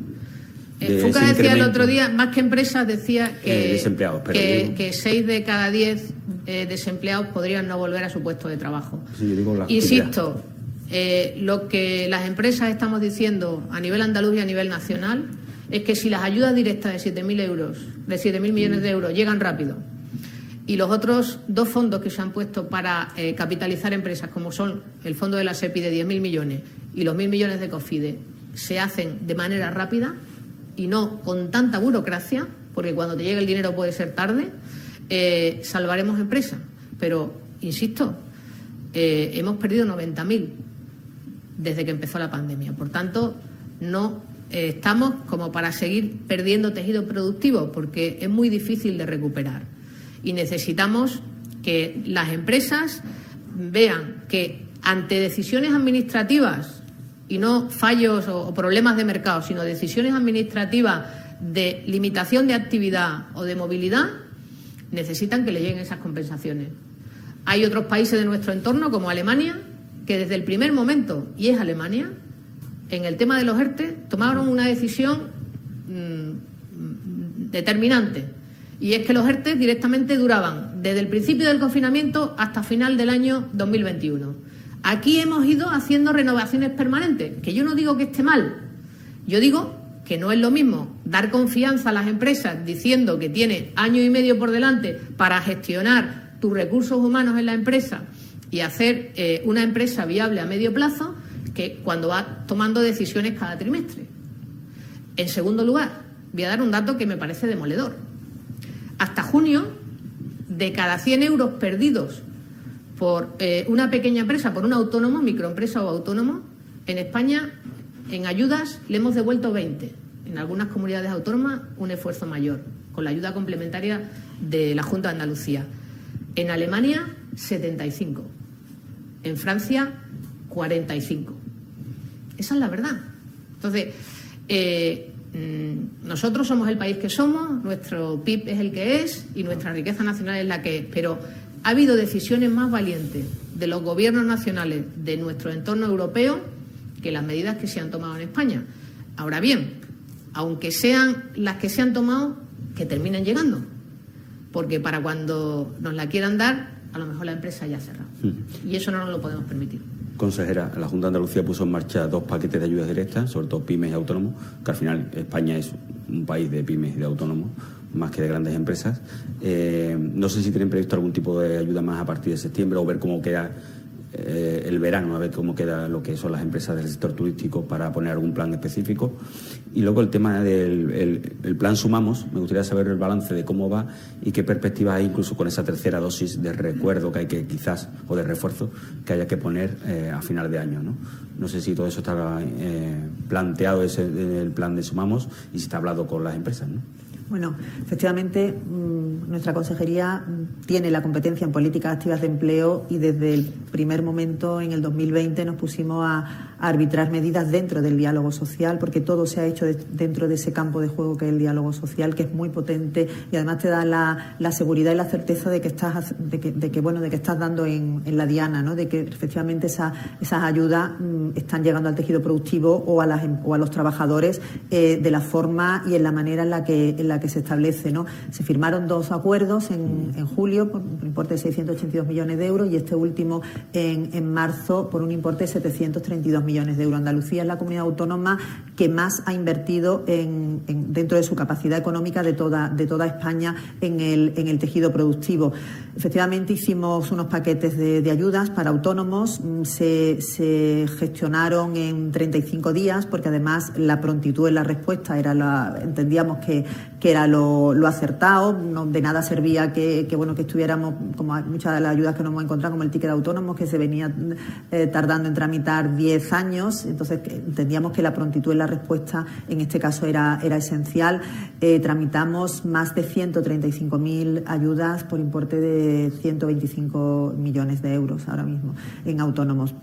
eh, Fuca decía el otro día, más que empresas, decía que, eh, que, seis de cada diez eh, desempleados podrían no volver a su puesto de trabajo. Insisto, lo que las empresas estamos diciendo a nivel andaluz y a nivel nacional es que si las ayudas directas de 7.000 euros, de 7.000 millones de euros llegan rápido y los otros dos fondos que se han puesto para capitalizar empresas, como son el fondo de la SEPI de 10.000 millones y los 1.000 millones de COFIDE, se hacen de manera rápida, y no con tanta burocracia, porque cuando te llega el dinero puede ser tarde, eh, salvaremos empresas. Pero, insisto, eh, hemos perdido 90.000 desde que empezó la pandemia. Por tanto, no eh, estamos como para seguir perdiendo tejido productivo, porque es muy difícil de recuperar. Y necesitamos que las empresas vean que ante decisiones administrativas y no fallos o problemas de mercado, sino decisiones administrativas de limitación de actividad o de movilidad, necesitan que le lleguen esas compensaciones. Hay otros países de nuestro entorno, como Alemania, que desde el primer momento, y es Alemania, en el tema de los ERTE, tomaron una decisión mm, determinante. Y es que los ERTE directamente duraban desde el principio del confinamiento hasta final del año 2021. Aquí hemos ido haciendo renovaciones permanentes, que yo no digo que esté mal, yo digo que no es lo mismo dar confianza a las empresas diciendo que tiene año y medio por delante para gestionar tus recursos humanos en la empresa y hacer eh, una empresa viable a medio plazo que cuando va tomando decisiones cada trimestre. En segundo lugar, voy a dar un dato que me parece demoledor. Hasta junio, de cada 100 euros perdidos por eh, una pequeña empresa, por un autónomo, microempresa o autónomo, en España en ayudas le hemos devuelto 20. En algunas comunidades autónomas un esfuerzo mayor, con la ayuda complementaria de la Junta de Andalucía. En Alemania, 75. En Francia, 45. Esa es la verdad. Entonces, eh, mm, nosotros somos el país que somos, nuestro PIB es el que es y nuestra riqueza nacional es la que es, pero ha habido decisiones más valientes de los gobiernos nacionales de nuestro entorno europeo que las medidas que se han tomado en España. Ahora bien, aunque sean las que se han tomado, que terminen llegando. Porque para cuando nos la quieran dar, a lo mejor la empresa ya ha cerrado. Y eso no nos lo podemos permitir. Consejera, la Junta de Andalucía puso en marcha dos paquetes de ayudas directas, sobre todo pymes y autónomos, que al final España es un país de pymes y de autónomos, más que de grandes empresas. Eh, no sé si tienen previsto algún tipo de ayuda más a partir de septiembre o ver cómo queda eh, el verano, a ver cómo queda lo que son las empresas del sector turístico para poner algún plan específico. Y luego el tema del el, plan Sumamos, me gustaría saber el balance de cómo va y qué perspectivas hay incluso con esa tercera dosis de recuerdo que hay que quizás, o de refuerzo, que haya que poner eh, a final de año. ¿no? no sé si todo eso está planteado ese, el plan de Sumamos y si está hablado con las empresas. Bueno, efectivamente, mm, nuestra consejería tiene la competencia en políticas activas de empleo y desde el primer momento, en el 2020, nos pusimos a, arbitrar medidas dentro del diálogo social, porque todo se ha hecho dentro de ese campo de juego que es el diálogo social, que es muy potente y además te da la, seguridad y la certeza de que estás, de que, bueno, de que estás dando en, la diana, ¿no? de que efectivamente esas ayudas mm, están llegando al tejido productivo o a, las, em, o a los trabajadores eh, de la forma y en la manera en la que, en la que se establece. ¿no? Se firmaron dos acuerdos en, en julio por un importe de 682 millones de euros y este último en, en marzo por un importe de 732 millones de euros. Andalucía es la comunidad autónoma que más ha invertido en, dentro de su capacidad económica de toda, de toda España en el, en el tejido productivo. Efectivamente, hicimos unos paquetes de, ayudas para autónomos. Mm, se, se, gestionaron en 35 días porque además la prontitud en la respuesta era la, entendíamos que, que era lo, acertado. No, de nada servía que, bueno que estuviéramos, como muchas de las ayudas que nos hemos encontrado, como el ticket de autónomos, que se venía eh, tardando en tramitar 10 años. Entonces entendíamos que la prontitud en la respuesta en este caso era, era esencial. Eh, tramitamos más de 135.000 ayudas por importe de 125 millones de euros ahora mismo en autónomos.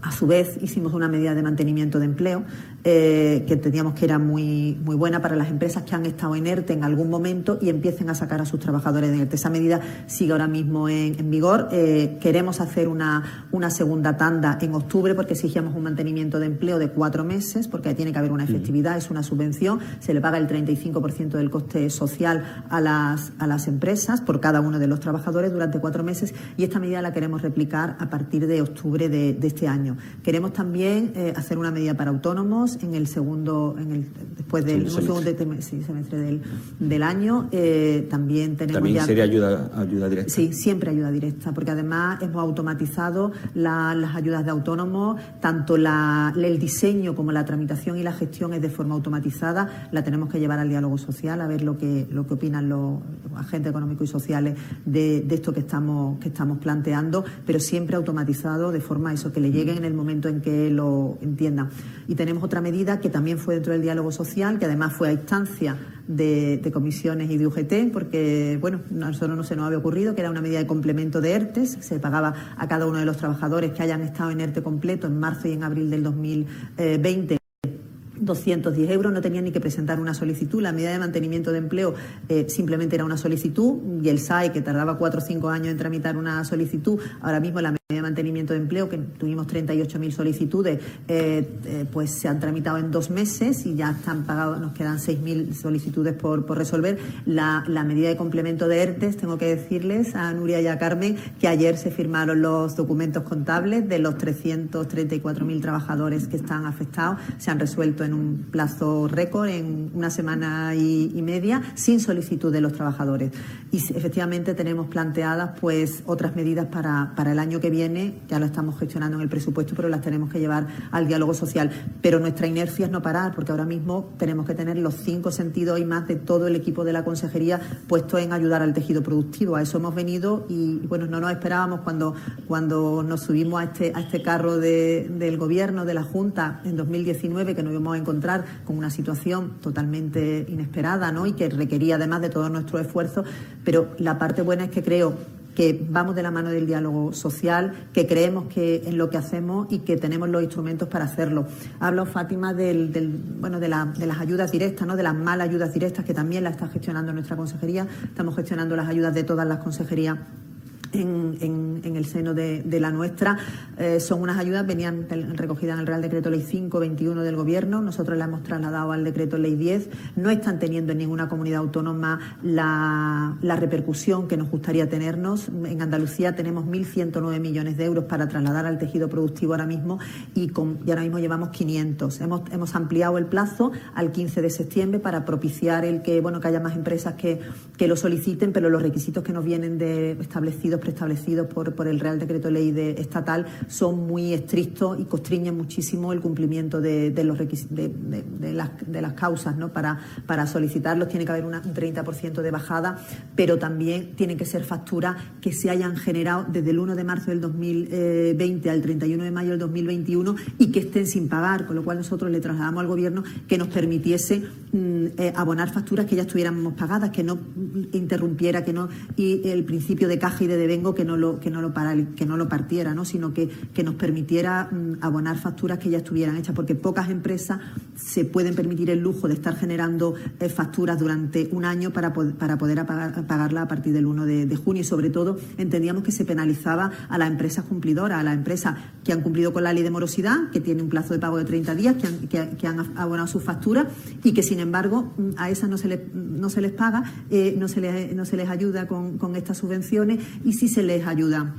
A su vez, hicimos una medida de mantenimiento de empleo eh, que entendíamos que era muy, muy buena para las empresas que han estado en ERTE en algún momento y empiecen a sacar a sus trabajadores de ERTE. Esa medida sigue ahora mismo en, vigor. Eh, queremos hacer una, una segunda tanda en octubre porque exigíamos un mantenimiento de empleo de cuatro meses, porque tiene que haber una efectividad, es una subvención, se le paga el 35% del coste social a las, a las empresas por cada uno de los trabajadores durante cuatro meses y esta medida la queremos replicar a partir de octubre de, este año. Queremos también eh, hacer una medida para autónomos en el segundo, en el, después del segundo semestre del, del año. Eh, también tenemos ¿También sería ayuda, ayuda directa? Sí, siempre ayuda directa, porque además hemos automatizado las ayudas de autónomos, tanto la, el diseño como la tramitación y la gestión es de forma automatizada. La tenemos que llevar al diálogo social, a ver lo que, lo que opinan los, agentes económicos y sociales de, de, esto que estamos, que estamos planteando, pero siempre automatizado de forma eso, que le lleguen en el momento en que lo entiendan. Y tenemos otra otra medida que también fue dentro del diálogo social, que además fue a instancia de, comisiones y de UGT, porque, bueno, a nosotros no se nos había ocurrido, que era una medida de complemento de ERTES, se pagaba a cada uno de los trabajadores que hayan estado en ERTE completo en marzo y en abril del 2020 210 euros, no tenían ni que presentar una solicitud. La medida de mantenimiento de empleo eh, simplemente era una solicitud y el SAE, que tardaba cuatro o cinco años en tramitar una solicitud, ahora mismo la de mantenimiento de empleo, que tuvimos 38.000 solicitudes, eh, eh, pues se han tramitado en dos meses y ya están pagados, nos quedan 6.000 solicitudes por, resolver. La, medida de complemento de ERTES, tengo que decirles a Nuria y a Carmen que ayer se firmaron los documentos contables de los 334.000 trabajadores que están afectados. Se han resuelto en un plazo récord, en una semana y, media, sin solicitud de los trabajadores. Y efectivamente tenemos planteadas pues otras medidas para, para el año que viene ya lo estamos gestionando en el presupuesto, pero las tenemos que llevar al diálogo social. Pero nuestra inercia es no parar, porque ahora mismo tenemos que tener los cinco sentidos y más de todo el equipo de la consejería puesto en ayudar al tejido productivo. A eso hemos venido y, bueno, no nos esperábamos cuando, cuando nos subimos a este, a este carro del Gobierno, de la Junta, en 2019, que nos íbamos a encontrar con una situación totalmente inesperada ¿no? y que requería además de todo nuestro esfuerzo. Pero la parte buena es que creo que vamos de la mano del diálogo social, que creemos que en lo que hacemos y que tenemos los instrumentos para hacerlo. Hablo, Fátima, del, bueno, de, de, las ayudas directas, ¿no? de las malas ayudas directas, que también las está gestionando nuestra consejería. Estamos gestionando las ayudas de todas las consejerías en, el seno de, la nuestra. Eh, son unas ayudas, venían recogidas en el Real Decreto Ley 521 del Gobierno, nosotros las hemos trasladado al Decreto Ley 10. No están teniendo en ninguna comunidad autónoma la, repercusión que nos gustaría tenernos. En Andalucía tenemos 1.109 millones de euros para trasladar al tejido productivo ahora mismo y, con, ahora mismo llevamos 500. Hemos, hemos ampliado el plazo al 15 de septiembre para propiciar el que, bueno, que haya más empresas que, que lo soliciten, pero los requisitos que nos vienen de establecidos preestablecidos por, por el Real Decreto Ley de, estatal son muy estrictos y constriñen muchísimo el cumplimiento de, los de, de, las, de las causas ¿no? para, para solicitarlos. Tiene que haber un 30% de bajada, pero también tienen que ser facturas que se hayan generado desde el 1 de marzo del 2020 al 31 de mayo del 2021 y que estén sin pagar, con lo cual nosotros le trasladamos al Gobierno que nos permitiese mm, eh, abonar facturas que ya estuviéramos pagadas, que no interrumpiera, que no y el principio de caja y de vengo que no lo, que no lo, para, que no lo partiera, ¿no? sino que, que nos permitiera mm, abonar facturas que ya estuvieran hechas, porque pocas empresas se pueden permitir el lujo de estar generando eh, facturas durante un año para, para poder pagarla a partir del 1 de, junio y sobre todo entendíamos que se penalizaba a las empresas cumplidoras, a las empresas que han cumplido con la ley de morosidad, que tiene un plazo de pago de 30 días, que han, abonado sus facturas y que sin embargo mm, a esas no se les, no se les paga, eh, no, se les, no se les ayuda con, estas subvenciones si se les ayuda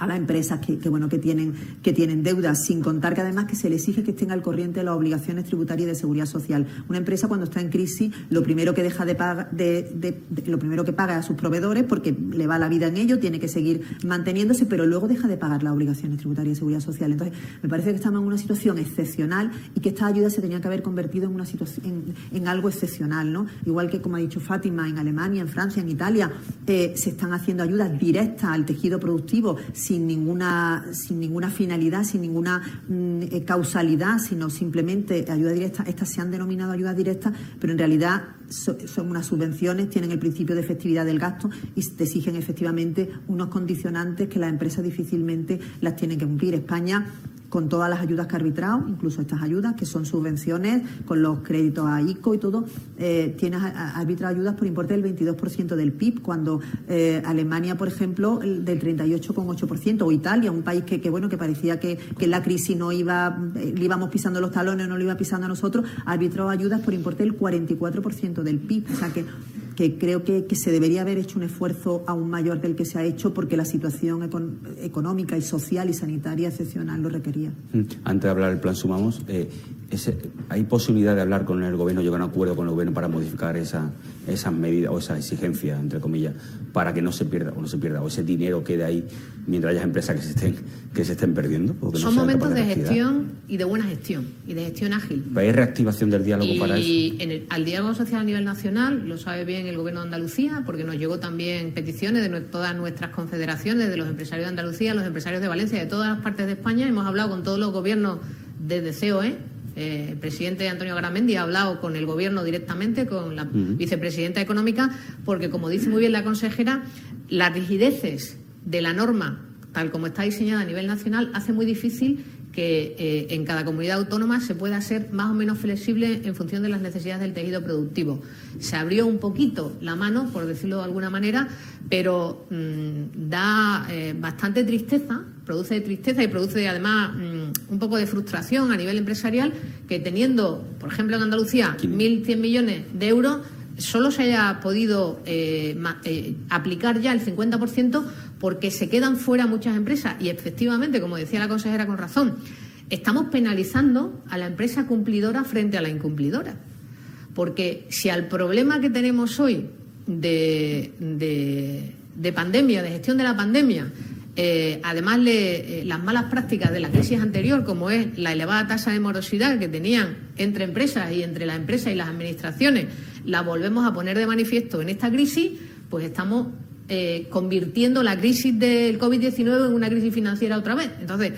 a las empresas que, bueno que tienen que tienen deudas, sin contar que además que se les exige que estén al corriente de las obligaciones tributarias de seguridad social. Una empresa cuando está en crisis, lo primero que deja de pagar, de, lo primero que paga a sus proveedores, porque le va la vida en ello, tiene que seguir manteniéndose, pero luego deja de pagar las obligaciones tributarias de seguridad social. Entonces, me parece que estamos en una situación excepcional y que esta ayuda se tenía que haber convertido en una situación en, algo excepcional, ¿no? Igual que como ha dicho Fátima, en Alemania, en Francia, en Italia, eh, se están haciendo ayudas directas al tejido productivo sin ninguna, sin ninguna finalidad, sin ninguna mm, eh, causalidad, sino simplemente ayuda directa. Estas se han denominado ayudas directas, pero en realidad son unas subvenciones, tienen el principio de efectividad del gasto y te exigen efectivamente unos condicionantes que las empresas difícilmente las tienen que cumplir. España con todas las ayudas que ha arbitrado, incluso estas ayudas, que son subvenciones, con los créditos a ICO y todo, eh, tiene arbitrado ayudas por importe del 22% del PIB, cuando eh, Alemania, por ejemplo, del 38,8%, o Italia, un país que, bueno, que parecía que, que la crisis no iba, eh, le íbamos pisando los talones, no lo iba pisando a nosotros, ha arbitrado ayudas por importe del 44% del PIB. O sea que que creo que, se debería haber hecho un esfuerzo aún mayor del que se ha hecho porque la situación económica y social y sanitaria excepcional lo requería. Mm. Antes de hablar del plan Sumamos, eh, ¿hay posibilidad de hablar con el Gobierno, llegar a un acuerdo con el Gobierno para modificar esa, esas medidas o esa exigencia, entre comillas, para que no se pierda o no se pierda o ese dinero quede ahí mientras haya empresas que se estén, que se estén perdiendo? Son momentos de, gestión y de buena gestión y de gestión ágil. ¿Hay reactivación del diálogo para eso? Y al diálogo social a nivel nacional, lo sabe bien el Gobierno de Andalucía, porque nos llegó también peticiones de todas nuestras confederaciones, de los empresarios de Andalucía, los empresarios de Valencia, de todas las partes de España. Hemos hablado con todos los gobiernos desde COE Eh, el presidente Antonio Garamendi ha hablado con el Gobierno directamente, con la vicepresidenta económica, porque, como dice muy bien la consejera, las rigideces de la norma, tal como está diseñada a nivel nacional, hace muy difícil que eh, en cada comunidad autónoma se pueda ser más o menos flexible en función de las necesidades del tejido productivo. Se abrió un poquito la mano, por decirlo de alguna manera, pero mm, da eh, bastante tristeza, produce tristeza y produce además mm, un poco de frustración a nivel empresarial que teniendo, por ejemplo, en Andalucía 1.100 millones de euros, solo se haya podido eh, aplicar ya el 50% porque se quedan fuera muchas empresas y efectivamente, como decía la consejera con razón, estamos penalizando a la empresa cumplidora frente a la incumplidora. Porque si al problema que tenemos hoy de, pandemia, de gestión de la pandemia, eh, además le, eh, las malas prácticas de la crisis anterior, como es la elevada tasa de morosidad que tenían entre empresas y entre las empresas y las administraciones, la volvemos a poner de manifiesto en esta crisis, pues estamos eh, convirtiendo la crisis del COVID-19 en una crisis financiera otra vez. Entonces,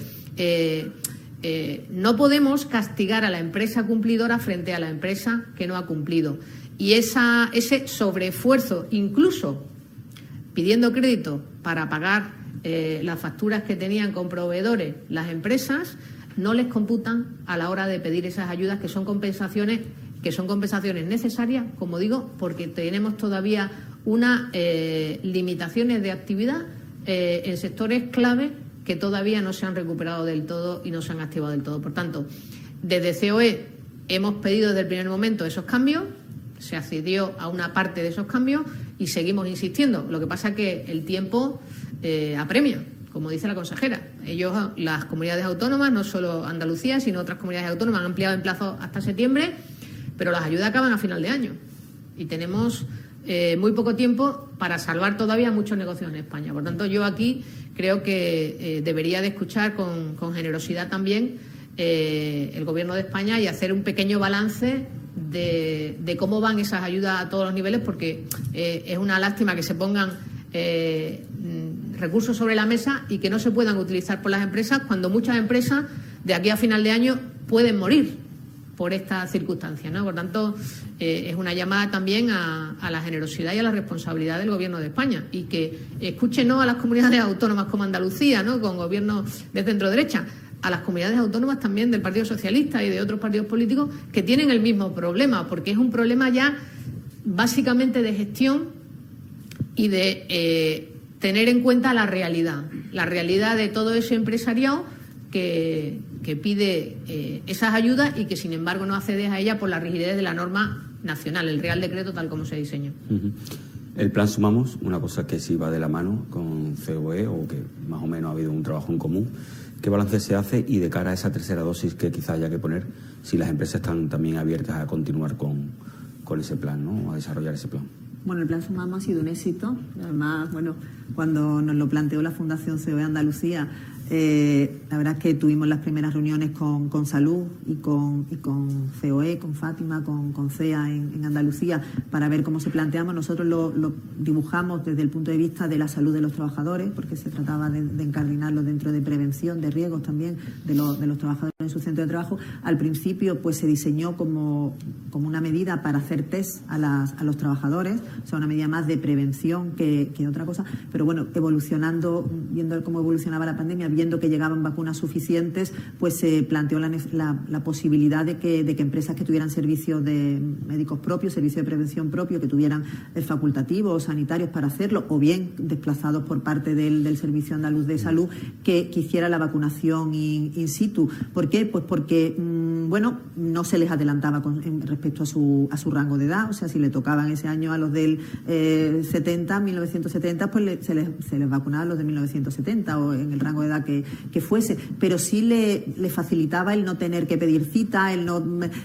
eh, no podemos castigar a la empresa cumplidora frente a la empresa que no ha cumplido. Y esa, ese sobreesfuerzo, incluso pidiendo crédito para pagar las facturas que tenían con proveedores las empresas, no les computan a la hora de pedir esas ayudas que son compensaciones que son compensaciones necesarias, como digo, porque tenemos todavía unas eh, limitaciones de actividad eh, en sectores clave que todavía no se han recuperado del todo y no se han activado del todo. Por tanto, desde COE hemos pedido desde el primer momento esos cambios, se accedió a una parte de esos cambios y seguimos insistiendo. Lo que pasa es que el tiempo eh, apremia, como dice la consejera. Ellos, las comunidades autónomas, no solo Andalucía, sino otras comunidades autónomas, han ampliado en plazo hasta septiembre, pero las ayudas acaban a final de año. Y tenemos eh, muy poco tiempo para salvar todavía muchos negocios en España. Por tanto, yo aquí creo que eh, debería de escuchar con, generosidad también el Gobierno de España y hacer un pequeño balance de, cómo van esas ayudas a todos los niveles, porque es una lástima que se pongan recursos sobre la mesa y que no se puedan utilizar por las empresas cuando muchas empresas de aquí a final de año pueden morir por esta circunstancia. ¿no? Por tanto, eh, es una llamada también a, la generosidad y a la responsabilidad del Gobierno de España y que escuche no a las comunidades autónomas como Andalucía, ¿no? con gobierno de centro derecha, a las comunidades autónomas también del Partido Socialista y de otros partidos políticos que tienen el mismo problema, porque es un problema ya básicamente de gestión y de eh, tener en cuenta la realidad, la realidad de todo ese empresariado que, pide eh, esas ayudas y que, sin embargo, no accede a ellas por la rigidez de la norma nacional, el Real Decreto tal como se diseñó. El plan Sumamos, una cosa que sí va de la mano con COE o que más o menos ha habido un trabajo en común. ¿Qué balance se hace y de cara a esa tercera dosis que quizá haya que poner si las empresas están también abiertas a continuar con, con ese plan, ¿no? a desarrollar ese plan? Bueno, el plan Sumamos ha sido un éxito. Además, bueno, cuando nos lo planteó la Fundación COE Andalucía, eh, la verdad es que tuvimos las primeras reuniones con, con Salud y con, y con COE, con Fátima, con, con CEA en, Andalucía, para ver cómo se planteamos. Nosotros lo, dibujamos desde el punto de vista de la salud de los trabajadores, porque se trataba de, encardinarlo dentro de prevención de riesgos también de, de, los trabajadores en su centro de trabajo. Al principio, pues se diseñó como, como una medida para hacer test a, las, a los trabajadores, o sea, una medida más de prevención que, que otra cosa. Pero bueno, evolucionando, viendo cómo evolucionaba la pandemia, viendo que llegaban vacunas suficientes, pues se planteó la, posibilidad de que, de que, empresas que tuvieran servicios de médicos propios, servicios de prevención propio, que tuvieran eh, facultativos sanitarios para hacerlo, o bien desplazados por parte del, Servicio Andaluz de Salud, que, hiciera la vacunación in, situ. ¿Por qué? Pues porque, mm, bueno, no se les adelantaba con, respecto a su, a su rango de edad, o sea, si le tocaban ese año a los del 70, eh, 1970, pues se, les, se les vacunaba a los de 1970 o en el rango de edad que, fuese, pero sí le, facilitaba el no tener que pedir cita, el no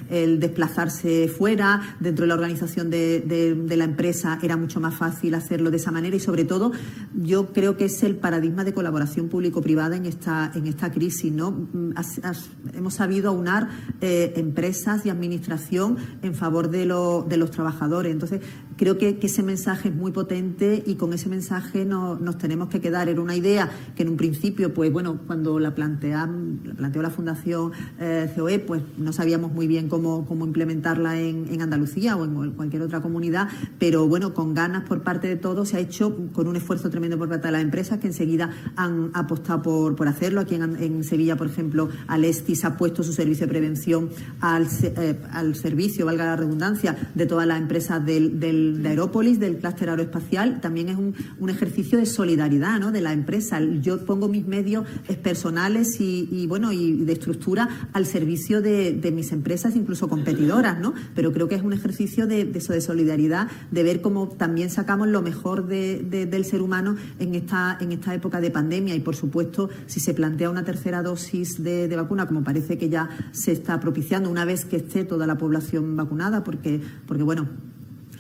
el desplazarse fuera, dentro de la organización de, la empresa era mucho más fácil hacerlo de esa manera y sobre todo yo creo que es el paradigma de colaboración público-privada en esta, en esta crisis, ¿no? hemos sabido aunar eh, empresas y administración en favor de los trabajadores. Entonces, creo que, ese mensaje es muy potente y con ese mensaje nos tenemos que quedar. Era una idea que en un principio, pues bueno, cuando la, planteó la Fundación eh, COE, pues no sabíamos muy bien cómo, implementarla en, Andalucía o en, cualquier otra comunidad, pero bueno, con ganas por parte de todos se ha hecho con un esfuerzo tremendo por parte de las empresas que enseguida han apostado por, hacerlo. Aquí en, Sevilla, por ejemplo, Alestis ha puesto su servicio de prevención al, eh, servicio, valga la redundancia, de todas las empresas de Aerópolis, del clúster aeroespacial, también es un, un, ejercicio de solidaridad ¿no? de la empresa. Yo pongo mis medios personales y, bueno y de estructura al servicio de, mis empresas, incluso competidoras, ¿no? Pero creo que es un ejercicio de, de solidaridad, de ver cómo también sacamos lo mejor del ser humano en esta, en esta época de pandemia y, por supuesto, si se plantea una tercera dosis de, vacuna, como parece que ya se está propiciando una vez que esté toda la población vacunada, porque, porque bueno,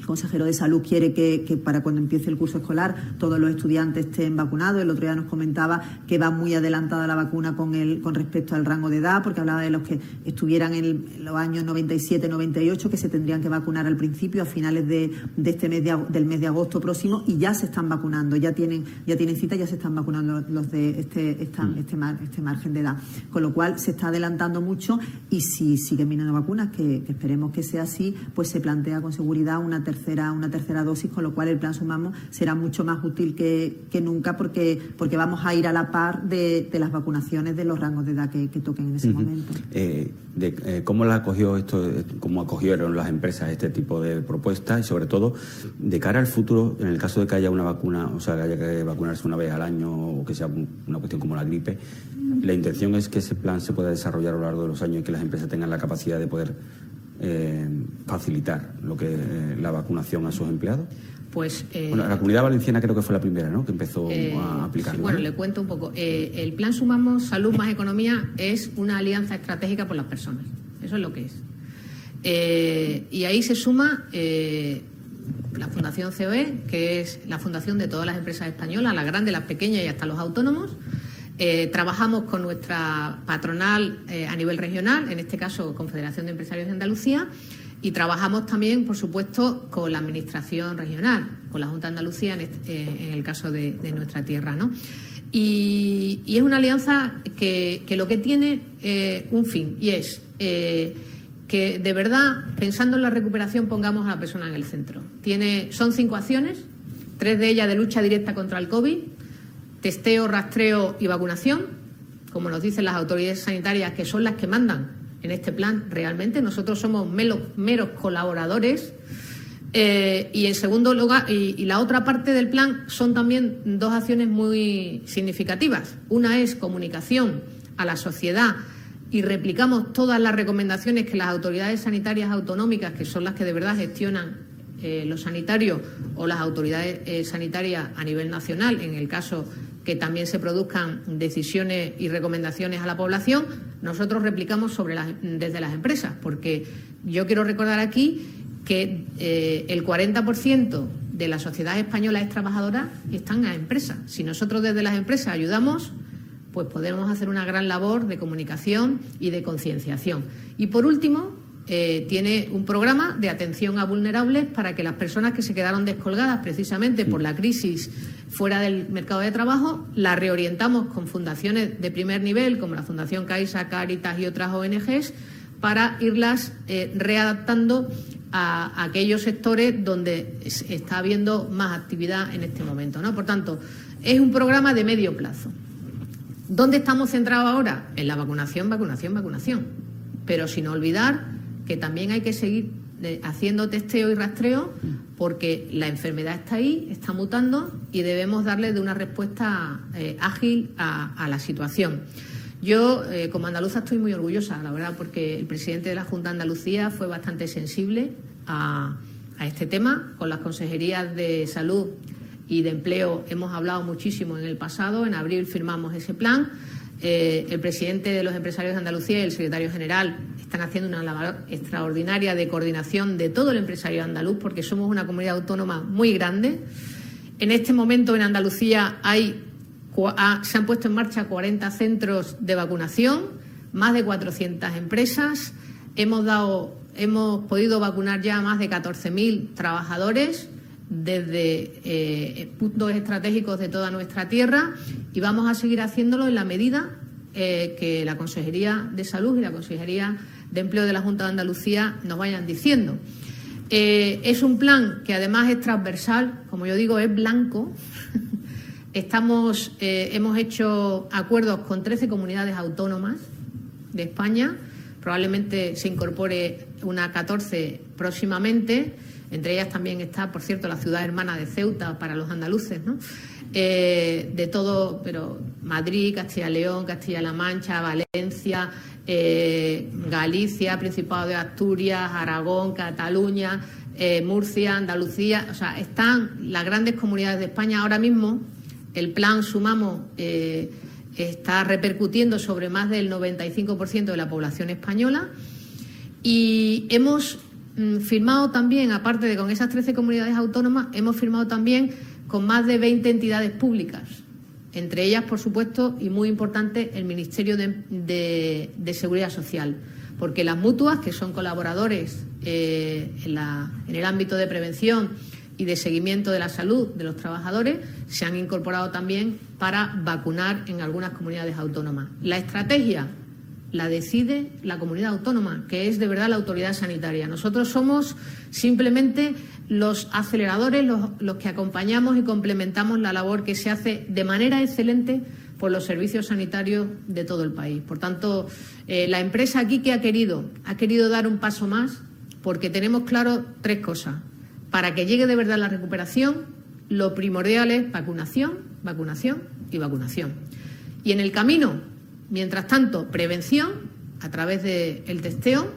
consejero de Salud quiere que, para cuando empiece el curso escolar todos los estudiantes estén vacunados. El otro día nos comentaba que va muy adelantada la vacuna con, el, con respecto al rango de edad, porque hablaba de los que estuvieran en, los años 97, 98, que se tendrían que vacunar al principio, a finales de, este mes del mes de agosto próximo, y ya se están vacunando, ya tienen, ya tienen cita, ya se están vacunando los de este, este, este margen de edad. Con lo cual se está adelantando mucho y si siguen viniendo vacunas, que, que esperemos que sea así, pues se plantea con seguridad una tercera una tercera dosis, con lo cual el plan Sumamos será mucho más útil que, nunca porque, porque vamos a ir a la par de, las vacunaciones de los rangos de edad que, toquen en ese momento. Eh, eh, ¿Cómo la acogió esto, cómo acogieron las empresas este tipo de propuestas y sobre todo de cara al futuro, en el caso de que haya una vacuna, o sea, que haya que vacunarse una vez al año o que sea una cuestión como la gripe, la intención es que ese plan se pueda desarrollar a lo largo de los años y que las empresas tengan la capacidad de poder eh, facilitar lo que eh, la vacunación a sus empleados? Pues, eh, bueno, la comunidad valenciana creo que fue la primera, ¿no? Que empezó a aplicarlo. bueno, le cuento un poco. el plan Sumamos Salud más Economía es una alianza estratégica por las personas. Eso es lo que es. y ahí se suma la Fundación COE, que es la fundación de todas las empresas españolas, las grandes, las pequeñas y hasta los autónomos. Eh, trabajamos con nuestra patronal eh, a nivel regional, en este caso Confederación de Empresarios de Andalucía, y trabajamos también, por supuesto, con la Administración regional, con la Junta de Andalucía en, eh, el caso de, nuestra tierra. ¿no? Y, es una alianza que, lo que tiene un fin, y es que de verdad, pensando en la recuperación, pongamos a la persona en el centro. Tiene, son cinco acciones, tres de ellas de lucha directa contra el COVID, testeo, rastreo y vacunación, como nos dicen las autoridades sanitarias, que son las que mandan en este plan realmente. Nosotros somos meros, colaboradores. Eh, y en segundo lugar, y, la otra parte del plan son también dos acciones muy significativas. Una es comunicación a la sociedad y replicamos todas las recomendaciones que las autoridades sanitarias autonómicas, que son las que de verdad gestionan eh, los sanitarios o las autoridades eh, sanitarias a nivel nacional, en el caso que también se produzcan decisiones y recomendaciones a la población, nosotros replicamos sobre desde las empresas, porque yo quiero recordar aquí que eh, el 40% de la sociedad española es trabajadora y están a empresas. Si nosotros desde las empresas ayudamos, pues podemos hacer una gran labor de comunicación y de concienciación. Y por último, eh, tiene un programa de atención a vulnerables para que las personas que se quedaron descolgadas precisamente por la crisis fuera del mercado de trabajo, las reorientamos con fundaciones de primer nivel como la Fundación Caixa, Caritas y otras ONGs para irlas eh, readaptando a, aquellos sectores donde está habiendo más actividad en este momento. ¿no? Por tanto, es un programa de medio plazo. ¿Dónde estamos centrados ahora? En la vacunación, vacunación, vacunación. Pero sin olvidar que también hay que seguir eh, haciendo testeo y rastreo porque la enfermedad está ahí, está mutando y debemos darle de una respuesta eh, ágil a, la situación. Yo, eh, como andaluza, estoy muy orgullosa, la verdad, porque el presidente de la Junta de Andalucía fue bastante sensible a, este tema. Con las consejerías de salud y de empleo hemos hablado muchísimo en el pasado. En abril firmamos ese plan. el presidente de los empresarios de Andalucía y el secretario general están haciendo una labor extraordinaria de coordinación de todo el empresario andaluz, porque somos una comunidad autónoma muy grande. En este momento en Andalucía hay, se han puesto en marcha 40 centros de vacunación más de 400 empresas, hemos, dado, hemos podido vacunar ya a más de 14.000 trabajadores desde eh, puntos estratégicos de toda nuestra tierra y vamos a seguir haciéndolo en la medida eh, que la Consejería de Salud y la Consejería de Empleo de la Junta de Andalucía nos vayan diciendo. Eh, es un plan que además es transversal, como yo digo, es blanco. Estamos, hemos hecho acuerdos con 13 comunidades autónomas de España. Probablemente se incorpore una 14 próximamente. Entre ellas también está, por cierto, la ciudad hermana de Ceuta para los andaluces, ¿no? Eh, de todo, pero Madrid, Castilla-León, Castilla-La Mancha, Valencia, eh, Galicia, Principado de Asturias, Aragón, Cataluña, eh, Murcia, Andalucía, o sea, están las grandes comunidades de España ahora mismo. El plan Sumamos está repercutiendo sobre más del 95% de la población española y hemos Mm, firmado también, aparte de con esas 13 comunidades autónomas, hemos firmado también con más de 20 entidades públicas, entre ellas, por supuesto, y muy importante, el Ministerio de, Seguridad Social, porque las mutuas, que son colaboradores eh, en, en el ámbito de prevención y de seguimiento de la salud de los trabajadores, se han incorporado también para vacunar en algunas comunidades autónomas. La estrategia la decide la comunidad autónoma, que es de verdad la autoridad sanitaria. Nosotros somos simplemente los aceleradores, los, que acompañamos y complementamos la labor que se hace de manera excelente por los servicios sanitarios de todo el país. Por tanto, eh, la empresa aquí que ha querido, ha querido dar un paso más porque tenemos claro tres cosas. Para que llegue de verdad la recuperación, lo primordial es vacunación, vacunación y vacunación. Y en el camino Mientras tanto, prevención a través del testeo,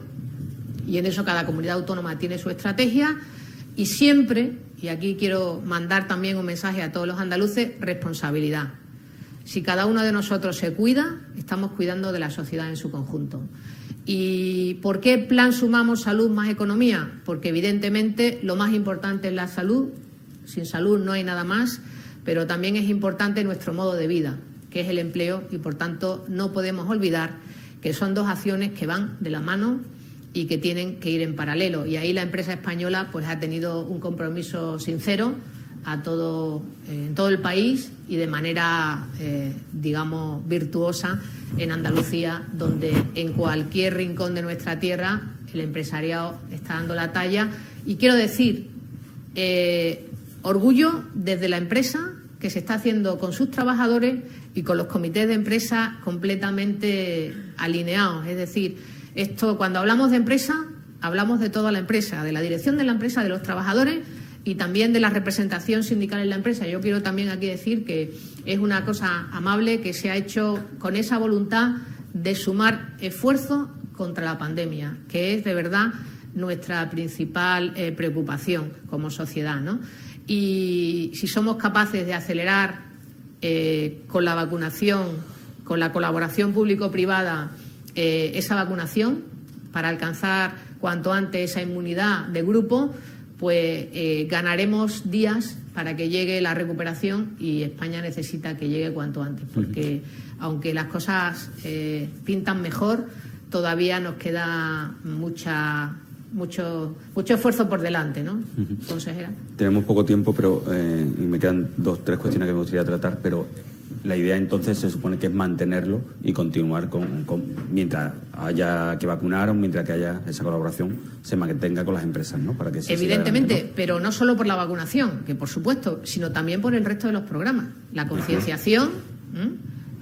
y en eso cada comunidad autónoma tiene su estrategia, y siempre, y aquí quiero mandar también un mensaje a todos los andaluces, responsabilidad. Si cada uno de nosotros se cuida, estamos cuidando de la sociedad en su conjunto. ¿Y por qué plan sumamos salud más economía? Porque evidentemente lo más importante es la salud, sin salud no hay nada más, pero también es importante nuestro modo de vida que es el empleo, y por tanto no podemos olvidar que son dos acciones que van de la mano y que tienen que ir en paralelo. Y ahí la empresa española pues ha tenido un compromiso sincero a todo, eh, en todo el país y de manera, eh, digamos, virtuosa en Andalucía, donde en cualquier rincón de nuestra tierra el empresariado está dando la talla. Y quiero decir, eh, orgullo desde la empresa que se está haciendo con sus trabajadores y con los comités de empresa completamente alineados. Es decir, esto cuando hablamos de empresa, hablamos de toda la empresa, de la dirección de la empresa, de los trabajadores y también de la representación sindical en la empresa. Yo quiero también aquí decir que es una cosa amable que se ha hecho con esa voluntad de sumar esfuerzo contra la pandemia, que es de verdad nuestra principal eh, preocupación como sociedad. ¿no? Y si somos capaces de acelerar eh, con la vacunación, con la colaboración público-privada, eh, esa vacunación para alcanzar cuanto antes esa inmunidad de grupo, pues eh, ganaremos días para que llegue la recuperación y España necesita que llegue cuanto antes, porque aunque las cosas pintan mejor, todavía nos queda mucha mucho, mucho esfuerzo por delante, ¿no, consejera? Tenemos poco tiempo, pero eh, me quedan dos, tres cuestiones que me gustaría tratar, pero la idea entonces se supone que es mantenerlo y continuar con, mientras haya que vacunar o mientras que haya esa colaboración se mantenga con las empresas, ¿no? Para que Evidentemente, pero no solo por la vacunación, que por supuesto, sino también por el resto de los programas, la concienciación,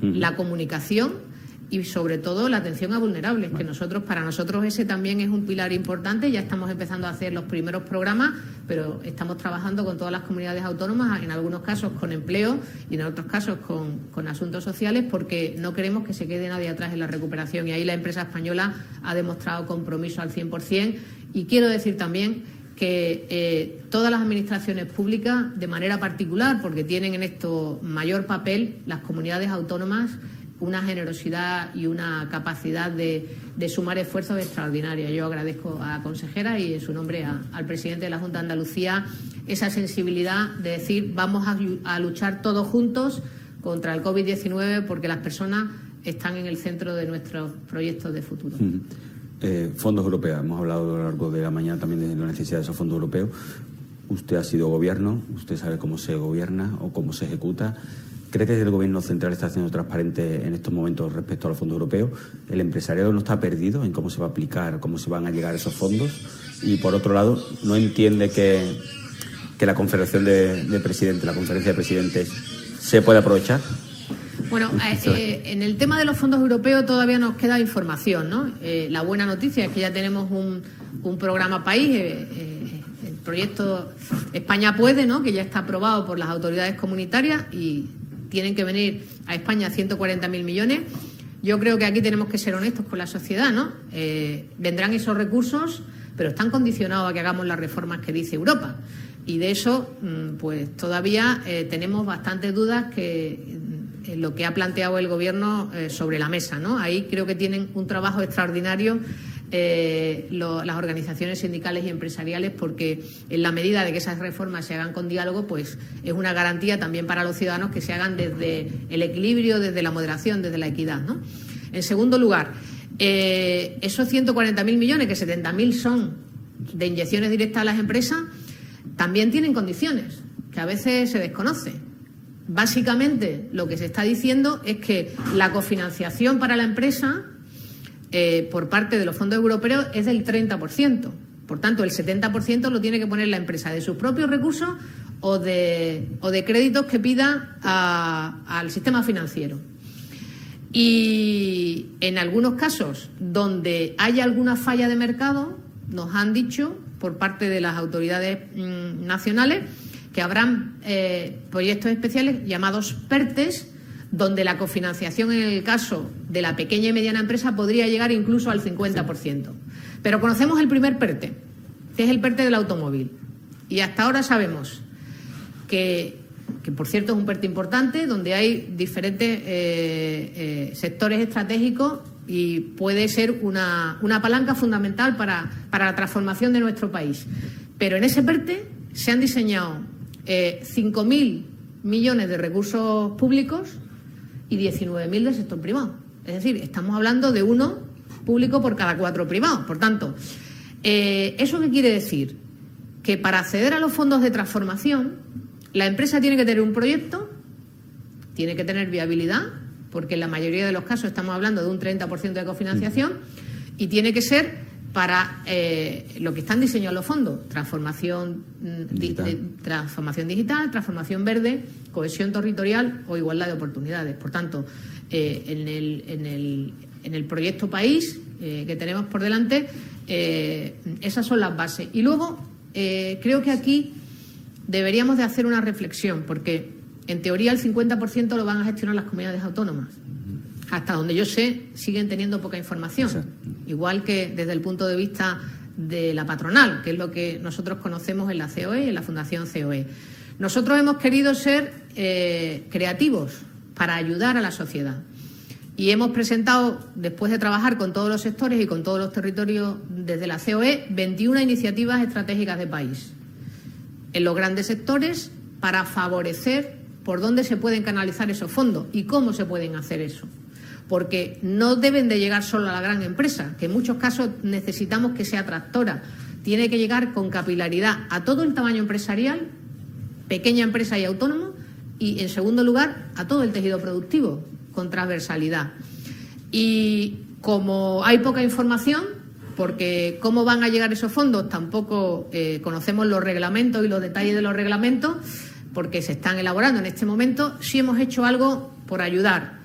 la comunicación y sobre todo la atención a vulnerables, que nosotros para nosotros ese también es un pilar importante. Ya estamos empezando a hacer los primeros programas, pero estamos trabajando con todas las comunidades autónomas, en algunos casos con empleo y en otros casos con, asuntos sociales, porque no queremos que se quede nadie atrás en la recuperación. Y ahí la empresa española ha demostrado compromiso al 100%. Y quiero decir también que eh, todas las administraciones públicas, de manera particular, porque tienen en esto mayor papel, las comunidades autónomas una generosidad y una capacidad de, sumar esfuerzos extraordinarios. Yo agradezco a la consejera y en su nombre al presidente de la Junta de Andalucía esa sensibilidad de decir vamos a, luchar todos juntos contra el COVID-19 porque las personas están en el centro de nuestros proyectos de futuro. Eh, fondos europeos, hemos hablado a lo largo de la mañana también de la necesidad de esos fondos europeos. Usted ha sido gobierno, usted sabe cómo se gobierna o cómo se ejecuta. ¿Cree que el Gobierno central está haciendo transparente en estos momentos respecto a los fondos europeos? ¿El empresariado no está perdido en cómo se va a aplicar, cómo se van a llegar esos fondos? Y por otro lado, ¿no entiende que, que la confederación de, de presidentes, la conferencia de presidentes, se puede aprovechar? Bueno, eh, eh, en el tema de los fondos europeos todavía nos queda información, ¿no? Eh, la buena noticia es que ya tenemos un, un programa país, el proyecto España puede, ¿no? Que ya está aprobado por las autoridades comunitarias y tienen que venir a España 140.000 millones. Yo creo que aquí tenemos que ser honestos con la sociedad, ¿no? Eh, vendrán esos recursos, pero están condicionados a que hagamos las reformas que dice Europa. Y de eso, mm, pues todavía eh, tenemos bastantes dudas que mm, lo que ha planteado el Gobierno eh, sobre la mesa, ¿no? Ahí creo que tienen un trabajo extraordinario eh, las organizaciones sindicales y empresariales, porque en la medida de que esas reformas se hagan con diálogo, pues es una garantía también para los ciudadanos que se hagan desde el equilibrio, desde la moderación, desde la equidad. ¿no? En segundo lugar, eh, esos 140.000 millones, que 70.000 son de inyecciones directas a las empresas, también tienen condiciones que a veces se desconocen. Básicamente, lo que se está diciendo es que la cofinanciación para la empresa eh, por parte de los fondos europeos es del 30%. Por tanto, el 70% lo tiene que poner la empresa de sus propios recursos o de, o de créditos que pida al sistema financiero. Y en algunos casos donde haya alguna falla de mercado, nos han dicho por parte de las autoridades mm, nacionales que habrán eh, proyectos especiales llamados PERTES, donde la cofinanciación en el caso de la pequeña y mediana empresa podría llegar incluso al 50%. Pero conocemos el primer PERTE, que es el PERTE del automóvil. Y hasta ahora sabemos que, que por cierto, es un PERTE importante, donde hay diferentes eh, eh, sectores estratégicos y puede ser una, una palanca fundamental para, para, la transformación de nuestro país. Pero en ese PERTE se han diseñado eh, 5.000 millones de recursos públicos y 19.000 del sector privado. Es decir, estamos hablando de uno público por cada cuatro privados. Por tanto, eh, ¿eso qué quiere decir? Que para acceder a los fondos de transformación, la empresa tiene que tener un proyecto, tiene que tener viabilidad, porque en la mayoría de los casos estamos hablando de un 30% de cofinanciación, y tiene que ser para eh, lo que están diseñados los fondos, transformación mm, digital. Di, transformación digital, transformación verde, cohesión territorial o igualdad de oportunidades. Por tanto, eh, en, el, en, el, en, el, proyecto país eh, que tenemos por delante, esas son las bases. Y luego, creo que aquí deberíamos de hacer una reflexión, porque en teoría el 50% lo van a gestionar las comunidades autónomas hasta donde yo sé, siguen teniendo poca información. Igual que desde el punto de vista de la patronal, que es lo que nosotros conocemos en la COE y en la Fundación COE. Nosotros hemos querido ser eh, creativos para ayudar a la sociedad. Y hemos presentado, después de trabajar con todos los sectores y con todos los territorios desde la COE, 21 iniciativas estratégicas de país en los grandes sectores para favorecer por dónde se pueden canalizar esos fondos y cómo se pueden hacer eso porque no deben de llegar solo a la gran empresa, que en muchos casos necesitamos que sea tractora. Tiene que llegar con capilaridad a todo el tamaño empresarial, pequeña empresa y autónomo, y en segundo lugar a todo el tejido productivo, con transversalidad. Y como hay poca información, porque cómo van a llegar esos fondos tampoco eh, conocemos los reglamentos y los detalles de los reglamentos, porque se están elaborando en este momento, sí hemos hecho algo por ayudar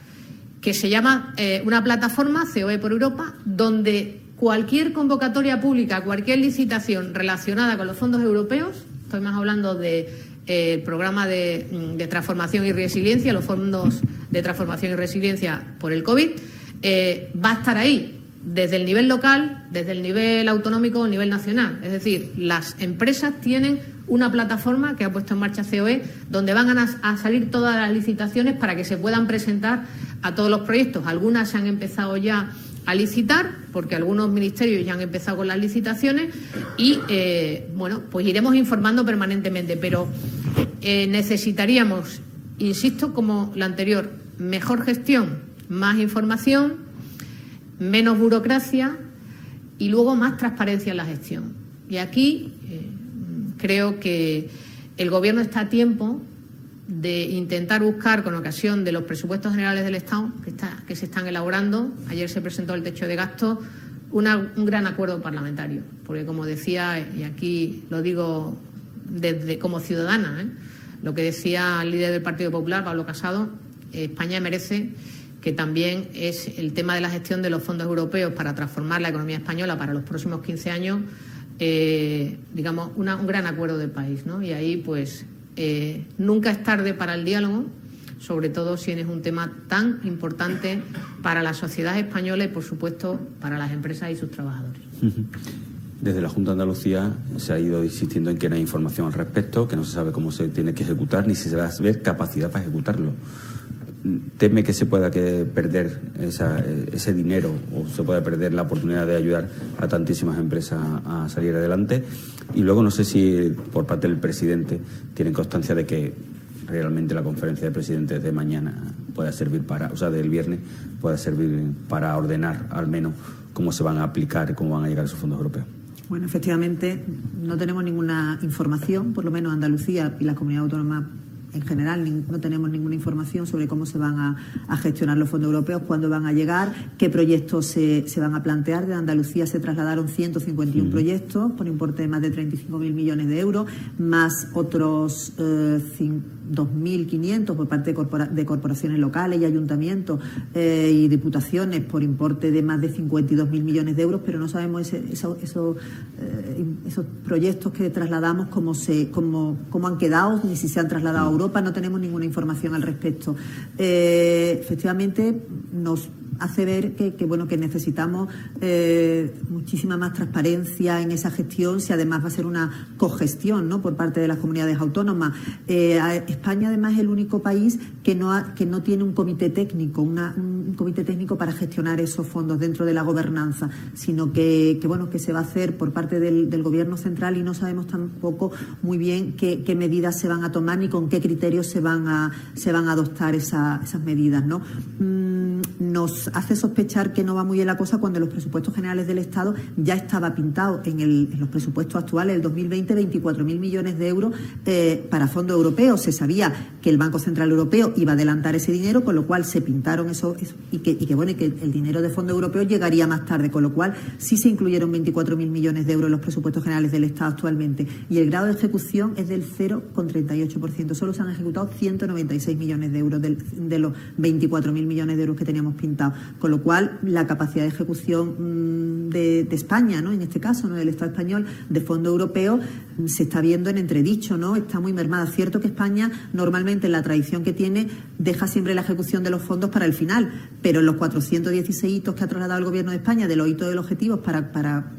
que se llama eh, una plataforma COE por Europa, donde cualquier convocatoria pública, cualquier licitación relacionada con los fondos europeos, estoy más hablando del de, eh, programa de, mm, de, transformación y resiliencia, los fondos de transformación y resiliencia por el COVID, eh, va a estar ahí desde el nivel local, desde el nivel autonómico o nivel nacional. Es decir, las empresas tienen una plataforma que ha puesto en marcha COE donde van a, salir todas las licitaciones para que se puedan presentar a todos los proyectos. Algunas se han empezado ya a licitar, porque algunos ministerios ya han empezado con las licitaciones y, eh, bueno, pues iremos informando permanentemente, pero eh, necesitaríamos, insisto, como la anterior, mejor gestión más información, menos burocracia y luego más transparencia en la gestión. Y aquí creo que el Gobierno está a tiempo de intentar buscar, con ocasión de los presupuestos generales del Estado que, se están elaborando, ayer se presentó el techo de gasto, un gran acuerdo parlamentario. Porque, como decía, y aquí lo digo desde como ciudadana, ¿eh? lo que decía el líder del Partido Popular, Pablo Casado, España merece que también es el tema de la gestión de los fondos europeos para transformar la economía española para los próximos 15 años, eh, digamos, un gran acuerdo del país. ¿no? Y ahí, pues, eh, nunca es tarde para el diálogo, sobre todo si es un tema tan importante para la sociedad española y, por supuesto, para las empresas y sus trabajadores. Desde la Junta de Andalucía se ha ido insistiendo en que no hay información al respecto, que no se sabe cómo se tiene que ejecutar ni si se va a ver capacidad para ejecutarlo. ¿Teme que se pueda que perder ese dinero o se pueda perder la oportunidad de ayudar a tantísimas empresas a salir adelante? Y luego no sé si por parte del presidente tienen constancia de que realmente la conferencia de presidentes de mañana pueda servir para, o sea, del viernes pueda servir para ordenar al menos cómo se van a aplicar cómo van a llegar esos fondos europeos. Bueno, efectivamente, no tenemos ninguna información, por lo menos Andalucía y la comunidad autónoma en general no tenemos ninguna información sobre cómo se van a, gestionar los fondos europeos, cuándo van a llegar, qué proyectos se, van a plantear. De Andalucía se trasladaron 151 proyectos por importe de más de 35.000 millones de euros, más otros eh, 2.500 por parte de, corporaciones locales y ayuntamientos eh, y diputaciones por importe de más de 52.000 millones de euros, pero no sabemos eh, esos proyectos que trasladamos cómo, se, cómo, cómo han quedado, ni si se han trasladado a Europa, no tenemos ninguna información al respecto. Eh, efectivamente, nos hace ver que, bueno que necesitamos eh, muchísima más transparencia en esa gestión si además va a ser una cogestión ¿no? por parte de las comunidades autónomas. Eh, España además es el único país que no, que no tiene un comité técnico, un comité técnico para gestionar esos fondos dentro de la gobernanza, sino que, bueno que se va a hacer por parte del, Gobierno central y no sabemos tampoco muy bien qué, medidas se van a tomar ni con qué criterios se van a, se van a adoptar esas medidas. ¿no? Mm, nos hace sospechar que no va muy bien la cosa cuando los presupuestos generales del Estado ya estaba pintado en, los presupuestos actuales del 2020 24.000 millones de euros eh, para fondos europeos. Se sabía que el Banco Central Europeo iba a adelantar ese dinero, con lo cual se pintaron eso, y, que, bueno que el dinero de fondos europeos llegaría más tarde, con lo cual sí se incluyeron 24.000 millones de euros en los presupuestos generales del Estado actualmente y el grado de ejecución es del 0,38%. Solo se han ejecutado 196 millones de euros de los 24.000 millones de euros que teníamos pintados con lo cual la capacidad de ejecución mm, de, España, ¿no? en este caso, ¿no? del Estado español, de fondo europeo, mm, se está viendo en entredicho, ¿no? está muy mermada. Cierto que España, normalmente, en la tradición que tiene, deja siempre la ejecución de los fondos para el final, pero en los 416 hitos que ha trasladado el Gobierno de España, de los hitos de los objetivos para, para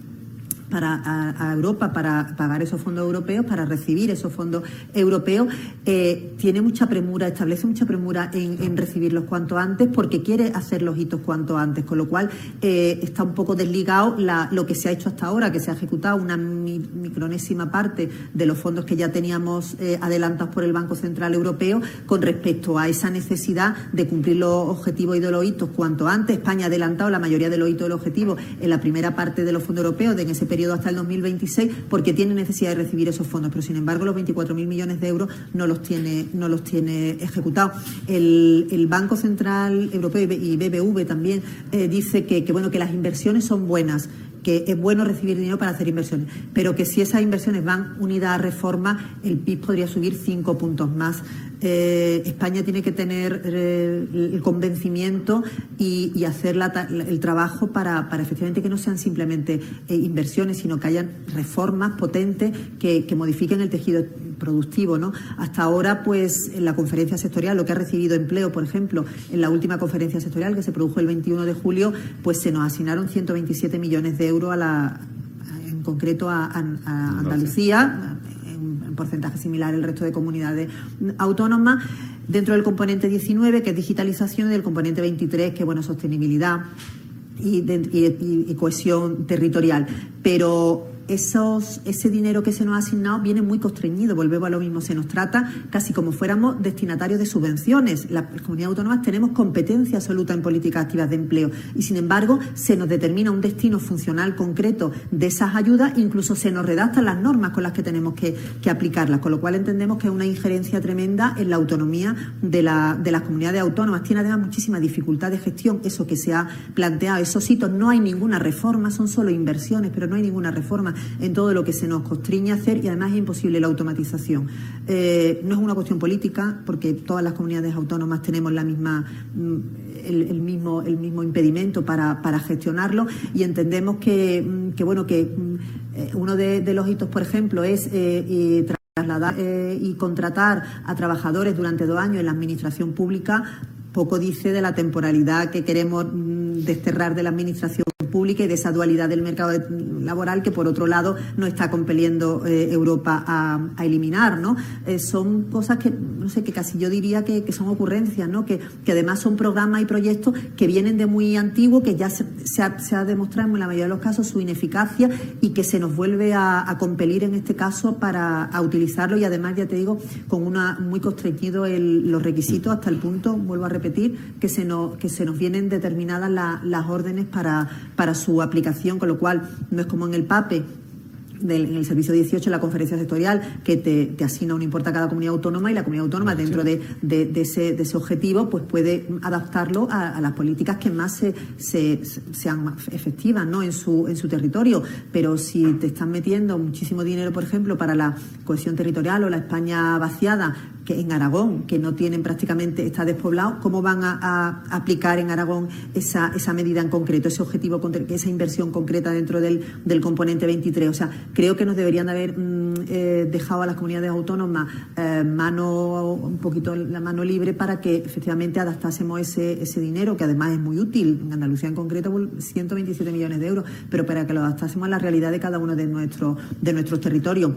para a, Europa para pagar esos fondos europeos, para recibir esos fondos europeos, eh, tiene mucha premura, establece mucha premura en, recibirlos cuanto antes porque quiere hacer los hitos cuanto antes, con lo cual eh, está un poco desligado lo que se ha hecho hasta ahora, que se ha ejecutado una micronésima parte de los fondos que ya teníamos eh, adelantados por el Banco Central Europeo con respecto a esa necesidad de cumplir los objetivos y de los hitos cuanto antes. España ha adelantado la mayoría de los hitos y los objetivos en la primera parte de los fondos europeos, de en ese periodo hasta el 2026 porque tiene necesidad de recibir esos fondos, pero sin embargo los 24.000 millones de euros no los tiene, no los tiene ejecutados. El, Banco Central Europeo y BBV también eh, dice que, que, bueno, que las inversiones son buenas que es bueno recibir dinero para hacer inversiones, pero que si esas inversiones van unidas a reforma, el PIB podría subir cinco puntos más. Eh, España tiene que tener eh, el convencimiento y, hacer el trabajo para, efectivamente que no sean simplemente eh, inversiones, sino que hayan reformas potentes que, modifiquen el tejido productivo. ¿no? Hasta ahora, pues en la conferencia sectorial, lo que ha recibido empleo, por ejemplo, en la última conferencia sectorial que se produjo el 21 de julio, pues se nos asignaron 127 millones de euros a la, en concreto a Andalucía porcentaje similar al resto de comunidades autónomas. Dentro del componente 19, que es digitalización, y del componente 23, que es bueno, sostenibilidad y, cohesión territorial. Pero esos, ese dinero que se nos ha asignado viene muy constreñido, volvemos a lo mismo, se nos trata casi como fuéramos destinatarios de subvenciones. Las comunidades autónomas tenemos competencia absoluta en políticas activas de empleo y, sin embargo, se nos determina un destino funcional concreto de esas ayudas, incluso se nos redactan las normas con las que tenemos que, aplicarlas, con lo cual entendemos que es una injerencia tremenda en la autonomía de, la, de las comunidades autónomas. Tiene además muchísima dificultad de gestión, eso que se ha planteado, esos hitos, no hay ninguna reforma, son solo inversiones, pero no hay ninguna reforma en todo lo que se nos constriñe hacer y además es imposible la automatización. Eh, no es una cuestión política, porque todas las comunidades autónomas tenemos la misma. Mm, el, mismo, el mismo impedimento para, gestionarlo y entendemos que, mm, bueno que mm, eh, uno de, los hitos, por ejemplo, es eh, trasladar y contratar a trabajadores durante dos años en la administración pública poco dice de la temporalidad que queremos desterrar de la administración pública y de esa dualidad del mercado laboral que, por otro lado, no está compeliendo eh, Europa a, eliminar. ¿no? Eh, son cosas que, no sé, que casi yo diría que, son ocurrencias, ¿no? que, además son programas y proyectos que vienen de muy antiguo, que ya se, ha, demostrado en la mayoría de los casos su ineficacia y que se nos vuelve a, compelir en este caso para utilizarlo y además, ya te digo, con una muy constreñido los requisitos hasta el punto, vuelvo a repetir, que se nos, que se nos vienen determinadas las órdenes para para su aplicación, con lo cual no es como en el PAPE en el servicio 18, en la conferencia sectorial, que te, asigna un importe a cada comunidad autónoma y la comunidad autónoma, dentro de, ese, objetivo, pues puede adaptarlo a, las políticas que más se, sean efectivas ¿no? en, su, en su territorio. Pero si te están metiendo muchísimo dinero, por ejemplo, para la cohesión territorial o la España vaciada, que en Aragón, que no tienen prácticamente, está despoblado, ¿cómo van a, aplicar en Aragón esa, esa medida en concreto, ese objetivo, esa inversión concreta dentro del, del componente 23? O sea, creo que nos deberían haber mm, eh, dejado a las comunidades autónomas eh, mano, un poquito la mano libre para que efectivamente adaptásemos ese, ese dinero, que además es muy útil, en Andalucía en concreto, 127 millones de euros, pero para que lo adaptásemos a la realidad de cada uno de nuestros, de nuestros territorios.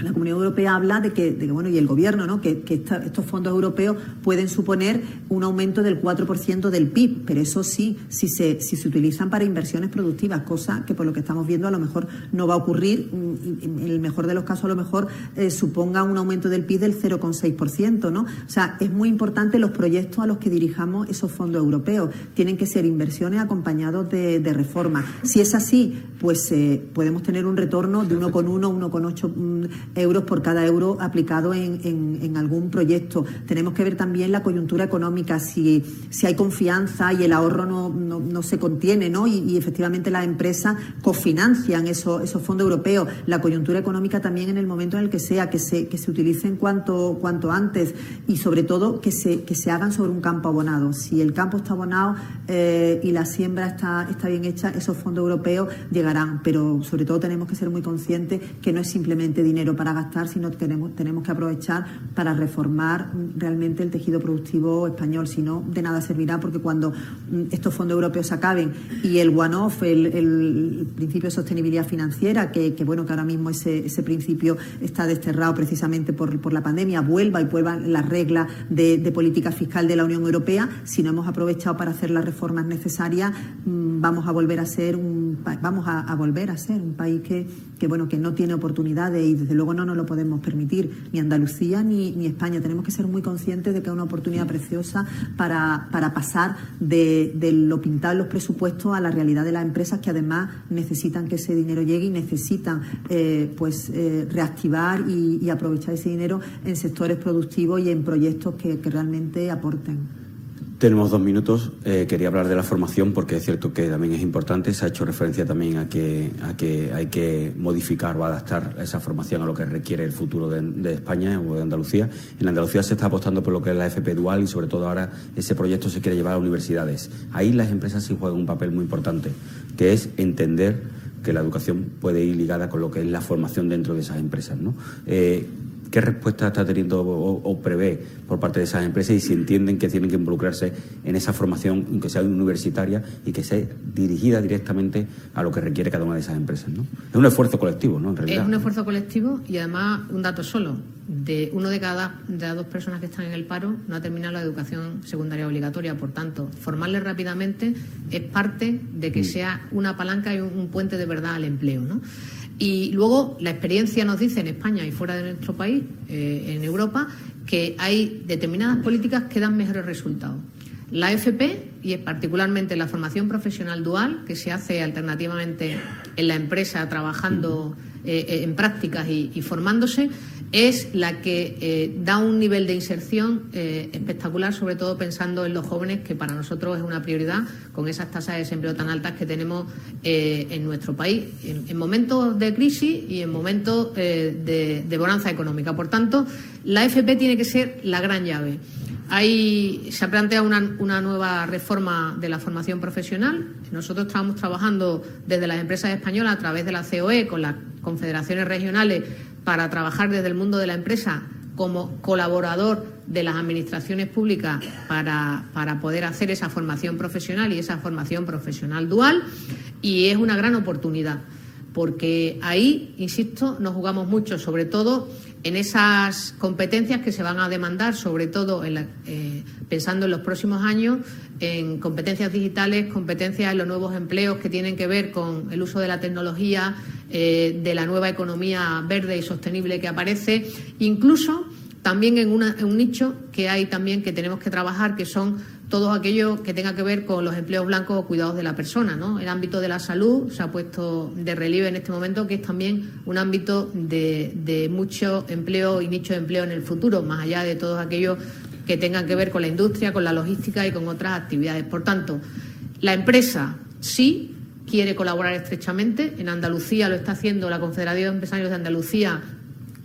La Comunidad Europea habla de que, bueno, y el Gobierno, ¿no? que, estos fondos europeos pueden suponer un aumento del 4% del PIB, pero eso sí, si se, si se utilizan para inversiones productivas, cosa que por lo que estamos viendo a lo mejor no va a ocurrir, mm, en el mejor de los casos a lo mejor eh, suponga un aumento del PIB del 0,6%, ¿no? O sea, es muy importante los proyectos a los que dirijamos esos fondos europeos. Tienen que ser inversiones acompañados de, reformas. Si es así, pues eh, podemos tener un retorno de 1,1, 1,8 mm, euros por cada euro aplicado en, en, algún proyecto. Tenemos que ver también la coyuntura económica, si, si hay confianza y el ahorro no, no, se contiene, ¿no? Y, efectivamente las empresas cofinancian esos, esos fondos europeos. La coyuntura económica también en el momento en el que sea, que se, que se utilicen cuanto, cuanto antes y sobre todo que se, que se hagan sobre un campo abonado. Si el campo está abonado eh, y la siembra está, está bien hecha, esos fondos europeos llegarán. Pero sobre todo tenemos que ser muy conscientes que no es simplemente dinero para gastar, sino que tenemos, tenemos que aprovechar para reformar realmente el tejido productivo español. Si no, de nada servirá porque cuando mm, estos fondos europeos acaben y el one-off, el, principio de sostenibilidad financiera, que, que, bueno, que ahora mismo ese, ese principio está desterrado precisamente por, por la pandemia, vuelva y vuelvan las reglas de, de, política fiscal de la Unión Europea, si no hemos aprovechado para hacer las reformas necesarias, mm, vamos a volver a ser un vamos a, a volver a ser un país que, que bueno que no tiene oportunidades y desde luego no nos lo podemos permitir ni Andalucía ni, ni España tenemos que ser muy conscientes de que es una oportunidad preciosa para, para pasar de, de, lo pintado en los presupuestos a la realidad de las empresas que además necesitan que ese dinero llegue y necesitan eh, pues eh, reactivar y, y, aprovechar ese dinero en sectores productivos y en proyectos que, que realmente aporten. Tenemos dos minutos. Eh, quería hablar de la formación porque es cierto que también es importante. Se ha hecho referencia también a que, hay que modificar o adaptar esa formación a lo que requiere el futuro de, España o de Andalucía. En Andalucía se está apostando por lo que es la FP dual y sobre todo ahora ese proyecto se quiere llevar a universidades. Ahí las empresas sí juegan un papel muy importante, que es entender que la educación puede ir ligada con lo que es la formación dentro de esas empresas. ¿no? Eh, ¿Qué respuesta está teniendo o, prevé por parte de esas empresas y si entienden que tienen que involucrarse en esa formación, aunque sea universitaria, y que sea dirigida directamente a lo que requiere cada una de esas empresas? ¿no? Es un esfuerzo colectivo, ¿no? En realidad. Es un esfuerzo colectivo y además un dato solo. De uno de cada de las dos personas que están en el paro no ha terminado la educación secundaria obligatoria. Por tanto, formarles rápidamente es parte de que mm. sea una palanca y un puente de verdad al empleo. ¿no? Y luego la experiencia nos dice en España y fuera de nuestro país, eh, en Europa, que hay determinadas políticas que dan mejores resultados. La FP y particularmente la formación profesional dual, que se hace alternativamente en la empresa trabajando eh, en prácticas y, formándose, es la que eh, da un nivel de inserción eh, espectacular, sobre todo pensando en los jóvenes, que para nosotros es una prioridad con esas tasas de desempleo tan altas que tenemos en nuestro país, en, momentos de crisis y en momentos de, de bonanza económica. Por tanto, la FP tiene que ser la gran llave. Hay, se ha planteado una, una, nueva reforma de la formación profesional. Nosotros estamos trabajando desde las empresas españolas a través de la COE con las confederaciones regionales para trabajar desde el mundo de la empresa como colaborador de las administraciones públicas para, para, poder hacer esa formación profesional y esa formación profesional dual y es una gran oportunidad porque ahí, insisto, nos jugamos mucho, sobre todo en esas competencias que se van a demandar, sobre todo eh, pensando en los próximos años, en competencias digitales, competencias en los nuevos empleos que tienen que ver con el uso de la tecnología, eh, de la nueva economía verde y sostenible que aparece, incluso también en, en un nicho que hay también que tenemos que trabajar, que son todo aquello que tenga que ver con los empleos blancos o cuidados de la persona. ¿no? El ámbito de la salud se ha puesto de relieve en este momento, que es también un ámbito de, mucho empleo y nicho de empleo en el futuro, más allá de todos aquellos que tengan que ver con la industria, con la logística y con otras actividades. Por tanto, la empresa sí quiere colaborar estrechamente. En Andalucía lo está haciendo la Confederación de Empresarios de Andalucía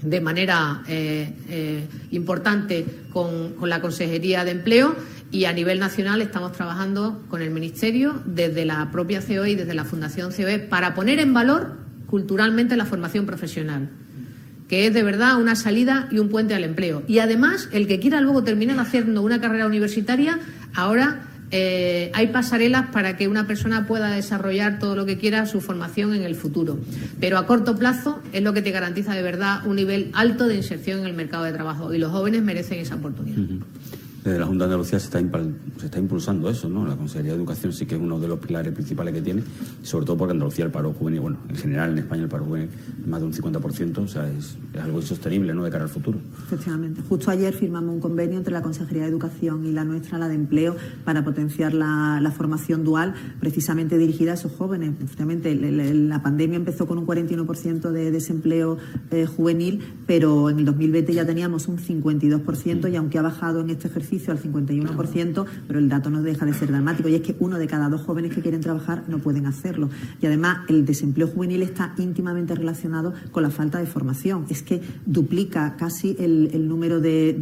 de manera eh, eh, importante con, con la Consejería de Empleo y a nivel nacional estamos trabajando con el Ministerio, desde la propia COE y desde la Fundación COE, para poner en valor culturalmente la formación profesional, que es de verdad una salida y un puente al empleo. Y además, el que quiera luego terminar haciendo una carrera universitaria, ahora eh, hay pasarelas para que una persona pueda desarrollar todo lo que quiera su formación en el futuro. Pero a corto plazo es lo que te garantiza de verdad un nivel alto de inserción en el mercado de trabajo y los jóvenes merecen esa oportunidad desde la Junta de Andalucía se está, impulsando eso, ¿no? La Consejería de Educación sí que es uno de los pilares principales que tiene, sobre todo porque Andalucía el paro juvenil, bueno, en general en España el paro juvenil es más de un 50%, o sea, es, algo insostenible, ¿no?, de cara al futuro. Efectivamente. Justo ayer firmamos un convenio entre la Consejería de Educación y la nuestra, la de Empleo, para potenciar la, formación dual, precisamente dirigida a esos jóvenes. Efectivamente, la pandemia empezó con un 41% de desempleo eh, juvenil, pero en el 2020 ya teníamos un 52% y aunque ha bajado en este ejercicio al 51%, pero el dato no deja de ser dramático y es que uno de cada dos jóvenes que quieren trabajar no pueden hacerlo. Y además el desempleo juvenil está íntimamente relacionado con la falta de formación. Es que duplica casi el, número de,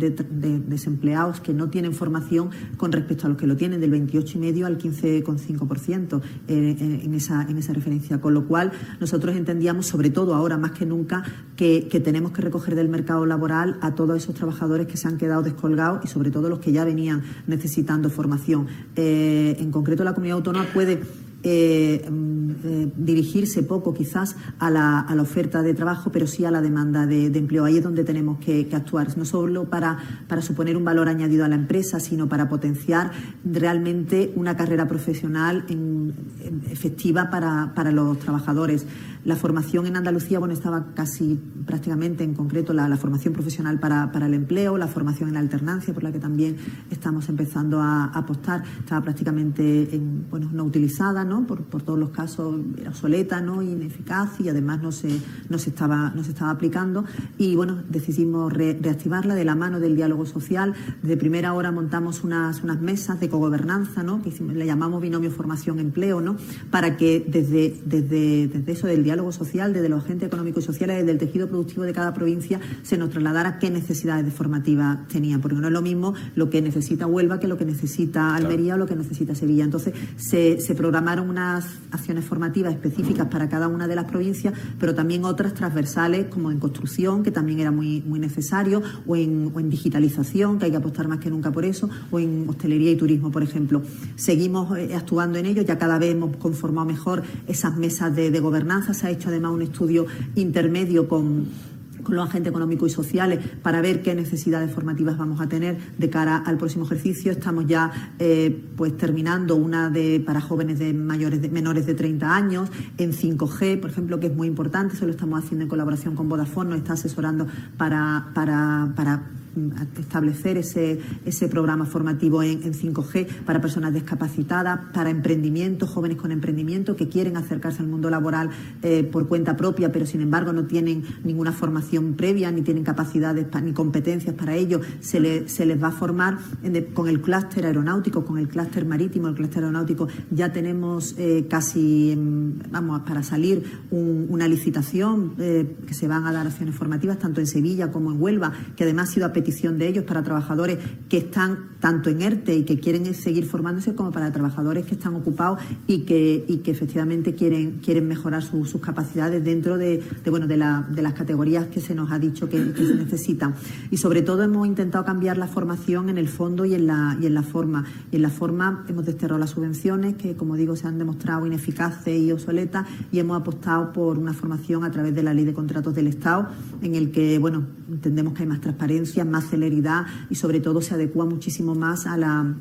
desempleados que no tienen formación con respecto a los que lo tienen, del 28,5 al 15,5% eh, en, esa, en esa referencia. Con lo cual, nosotros entendíamos, sobre todo ahora más que nunca, que, que tenemos que recoger del mercado laboral a todos esos trabajadores que se han quedado descolgados y sobre todo los que ya venían necesitando formación. Eh, en concreto, la comunidad autónoma puede eh, mm, eh, dirigirse poco quizás a la, a la, oferta de trabajo, pero sí a la demanda de, empleo. Ahí es donde tenemos que, actuar, no solo para, para, suponer un valor añadido a la empresa, sino para potenciar realmente una carrera profesional efectiva para, para los trabajadores. La formación en Andalucía, bueno, estaba casi prácticamente en concreto la, formación profesional para, el empleo, la formación en la alternancia, por la que también estamos empezando a, apostar, estaba prácticamente bueno, no utilizada, Por, todos los casos era obsoleta, ¿no? ineficaz y además no se, no se, estaba, no se estaba aplicando. Y bueno, decidimos reactivarla de la mano del diálogo social. De primera hora montamos unas, unas mesas de cogobernanza, ¿no? que le llamamos binomio formación-empleo, ¿no? para que desde, desde, desde eso del diálogo social, desde los agentes económicos y sociales, desde el tejido productivo de cada provincia, se nos trasladara qué necesidades de formativa tenían, porque no es lo mismo lo que necesita Huelva que lo que necesita Almería o lo que necesita Sevilla. Entonces, se, programaron unas acciones formativas específicas para cada una de las provincias, pero también otras transversales, como en construcción, que también era muy, muy necesario, o en, digitalización, que hay que apostar más que nunca por eso, o en hostelería y turismo, por ejemplo. Seguimos eh, actuando en ello, ya cada vez hemos conformado mejor esas mesas de, de gobernanza, ha hecho además un estudio intermedio con con los agentes económicos y sociales para ver qué necesidades formativas vamos a tener de cara al próximo ejercicio. Estamos ya eh, pues terminando una de para jóvenes de mayores de, menores de 30 años en 5G, por ejemplo, que es muy importante. Eso lo estamos haciendo en colaboración con Vodafone, nos está asesorando para, para, para establecer ese, ese programa formativo en, 5G para personas discapacitadas, para emprendimiento, jóvenes con emprendimiento que quieren acercarse al mundo laboral eh, por cuenta propia, pero sin embargo no tienen ninguna formación previa, ni tienen capacidades ni competencias para ello. Se, se les va a formar con el clúster aeronáutico, con el clúster marítimo, el clúster aeronáutico. Ya tenemos eh, casi, vamos, para salir una licitación eh, que se van a dar acciones formativas tanto en Sevilla como en Huelva, que además ha sido a de ellos para trabajadores que están tanto en ERTE y que quieren seguir formándose como para trabajadores que están ocupados y que, y que efectivamente quieren, quieren mejorar sus capacidades dentro de, bueno, de, la, de, las categorías que se nos ha dicho que, se necesitan. Y sobre todo hemos intentado cambiar la formación en el fondo y en la, y en la forma. Y en la forma hemos desterrado las subvenciones que, como digo, se han demostrado ineficaces y obsoletas y hemos apostado por una formación a través de la ley de contratos del Estado en el que, bueno, entendemos que hay más transparencia, más celeridad y sobre todo se adecua muchísimo más a la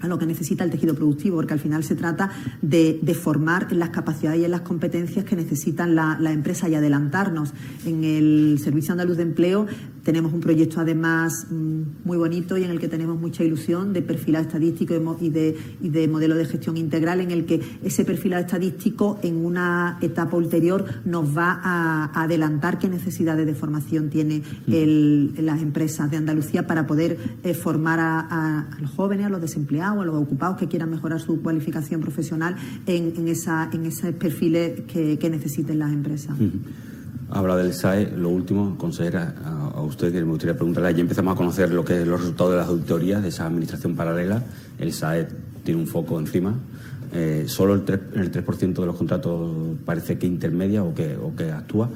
a lo que necesita el tejido productivo, porque al final se trata de, formar en las capacidades y en las competencias que necesitan la, la, empresa y adelantarnos. En el Servicio Andaluz de Empleo tenemos un proyecto además mm, muy bonito y en el que tenemos mucha ilusión de perfilado estadístico y de, y de modelo de gestión integral en el que ese perfilado estadístico en una etapa ulterior nos va a, adelantar qué necesidades de formación tiene mm. las empresas de Andalucía para poder eh, formar a, los jóvenes, a los desempleados, a los ocupados que quieran mejorar su cualificación profesional en, en, esa, en esos perfiles que, necesiten las empresas. Habla del SAE, lo último, consejera, a, usted que me gustaría preguntarle, ya empezamos a conocer lo que es los resultados de las auditorías de esa administración paralela, el SAE tiene un foco encima, eh, solo el 3%, el 3 de los contratos parece que intermedia o que, o que actúa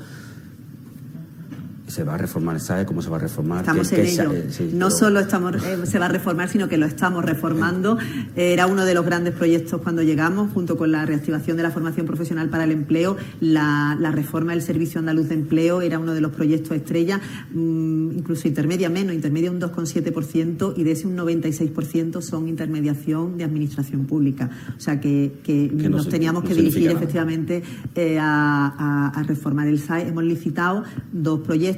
se va a reformar ¿sabe cómo se va a reformar? Estamos en ello. no solo estamos, eh, se va a reformar, sino que lo estamos reformando. Era uno de los grandes proyectos cuando llegamos, junto con la reactivación de la formación profesional para el empleo, la, reforma del Servicio Andaluz de Empleo era uno de los proyectos estrella, mm, incluso intermedia menos, intermedia un 2,7% y de ese un 96% son intermediación de administración pública. O sea que, nos teníamos que dirigir efectivamente eh, a, a reformar el SAE. Hemos licitado dos proyectos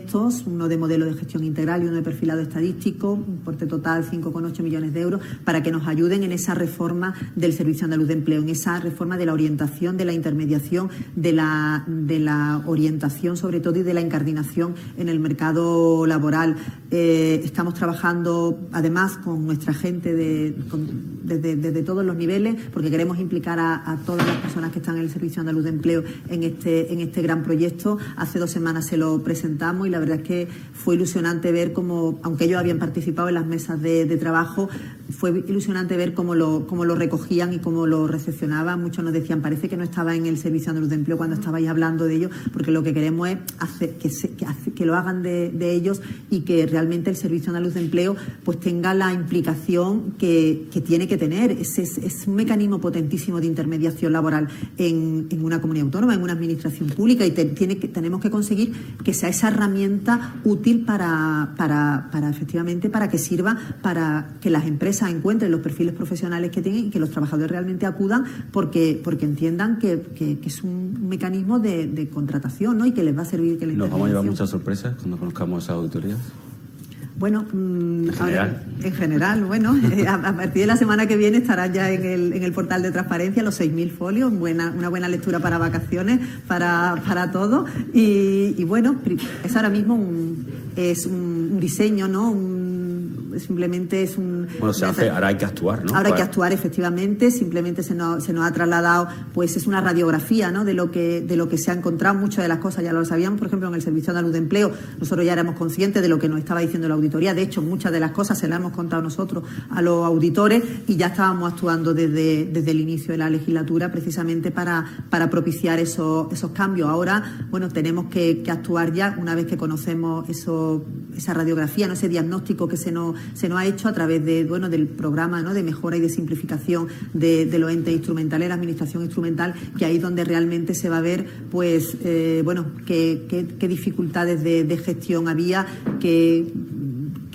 uno de modelo de gestión integral y uno de perfilado estadístico, un porte total 5,8 millones de euros, para que nos ayuden en esa reforma del Servicio Andaluz de Empleo, en esa reforma de la orientación, de la intermediación, de la, de la orientación sobre todo y de la incardinación en el mercado laboral. Eh, estamos trabajando además con nuestra gente de, desde, todos los niveles, porque queremos implicar a, a, todas las personas que están en el Servicio Andaluz de Empleo en este, en este gran proyecto. Hace dos semanas se lo presentamos y la verdad es que fue ilusionante ver cómo, aunque ellos habían participado en las mesas de, trabajo, fue ilusionante ver cómo lo, cómo lo recogían y cómo lo recepcionaban. Muchos nos decían, parece que no estaba en el Servicio Andaluz de Empleo cuando estabais hablando de ello, porque lo que queremos es hacer, que, que, lo hagan de, ellos y que realmente el Servicio Andaluz de Empleo pues tenga la implicación que, tiene que tener. Es, es, un mecanismo potentísimo de intermediación laboral en, una comunidad autónoma, en una administración pública y tiene que, tenemos que conseguir que sea esa herramienta útil para, para, para, efectivamente para que sirva para que las empresas encuentren los perfiles profesionales que tienen y que los trabajadores realmente acudan porque, porque entiendan que, que, es un mecanismo de, de, contratación ¿no? y que les va a servir que ¿Nos vamos a llevar muchas sorpresas cuando conozcamos esas auditorías? Bueno, mm, en general, bueno, eh, a, partir de la semana que viene estará ya en el, en el portal de transparencia los 6.000 folios, buena, una buena lectura para vacaciones, para, para todo. Y, y bueno, es ahora mismo un, es un, diseño, ¿no? Simplemente es un... Bueno, se hace, ahora hay que actuar, ¿no? Ahora hay que actuar, efectivamente, simplemente se nos, se nos ha trasladado, pues es una radiografía, ¿no? De lo, que, de lo que se ha encontrado, muchas de las cosas ya lo sabíamos, por ejemplo, en el Servicio Andaluz de Empleo, nosotros ya éramos conscientes de lo que nos estaba diciendo la auditoría, de hecho, muchas de las cosas se las hemos contado nosotros a los auditores y ya estábamos actuando desde, desde el inicio de la legislatura precisamente para, para propiciar esos, esos cambios. Ahora, bueno, tenemos que, actuar ya una vez que conocemos eso, esa radiografía, ¿no? ese diagnóstico que se se nos ha hecho a través de, bueno, del programa ¿no? de mejora y de simplificación de, los entes instrumentales, la administración instrumental, que ahí es donde realmente se va a ver pues eh, bueno qué, qué, dificultades de, de gestión había, que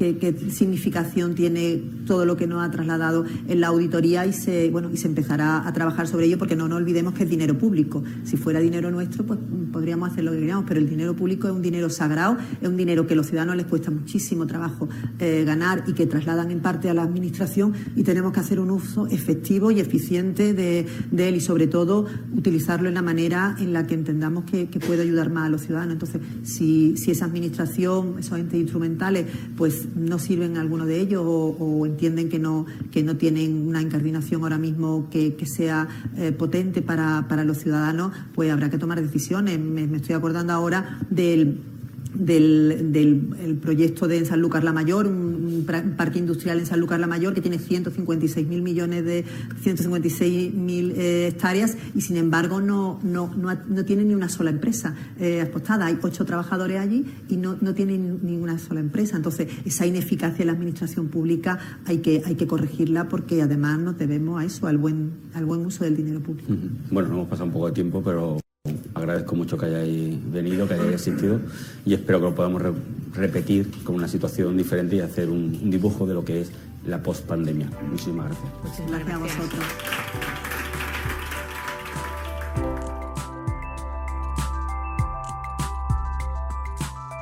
qué, significación tiene todo lo que nos ha trasladado en la auditoría y se, bueno, y se empezará a trabajar sobre ello porque no nos olvidemos que es dinero público. Si fuera dinero nuestro, pues podríamos hacer lo que queríamos, pero el dinero público es un dinero sagrado, es un dinero que a los ciudadanos les cuesta muchísimo trabajo eh, ganar y que trasladan en parte a la Administración y tenemos que hacer un uso efectivo y eficiente de, él y sobre todo utilizarlo en la manera en la que entendamos que, puede ayudar más a los ciudadanos. Entonces, si, si esa Administración, esos entes instrumentales, pues no sirven alguno de ellos o, entienden que no, que no tienen una incardinación ahora mismo que, sea eh, potente para, para los ciudadanos, pues habrá que tomar decisiones. me estoy acordando ahora del del, del proyecto de San Lucas la Mayor, un, parque industrial en San Lucas la Mayor que tiene 156 mil millones de 156 mil eh, hectáreas y sin embargo no, no, no, tiene ni una sola empresa eh, apostada. Hay ocho trabajadores allí y no, no tienen ninguna sola empresa. Entonces, esa ineficacia en la administración pública hay que, hay que corregirla porque además nos debemos a eso, al buen, al buen uso del dinero público. Bueno, nos hemos pasado un poco de tiempo, pero Agradezco mucho que hayáis venido, que hayáis asistido y espero que lo podamos repetir con una situación diferente y hacer un, dibujo de lo que es la post-pandemia. Muchísimas gracias. Gracias a vosotros.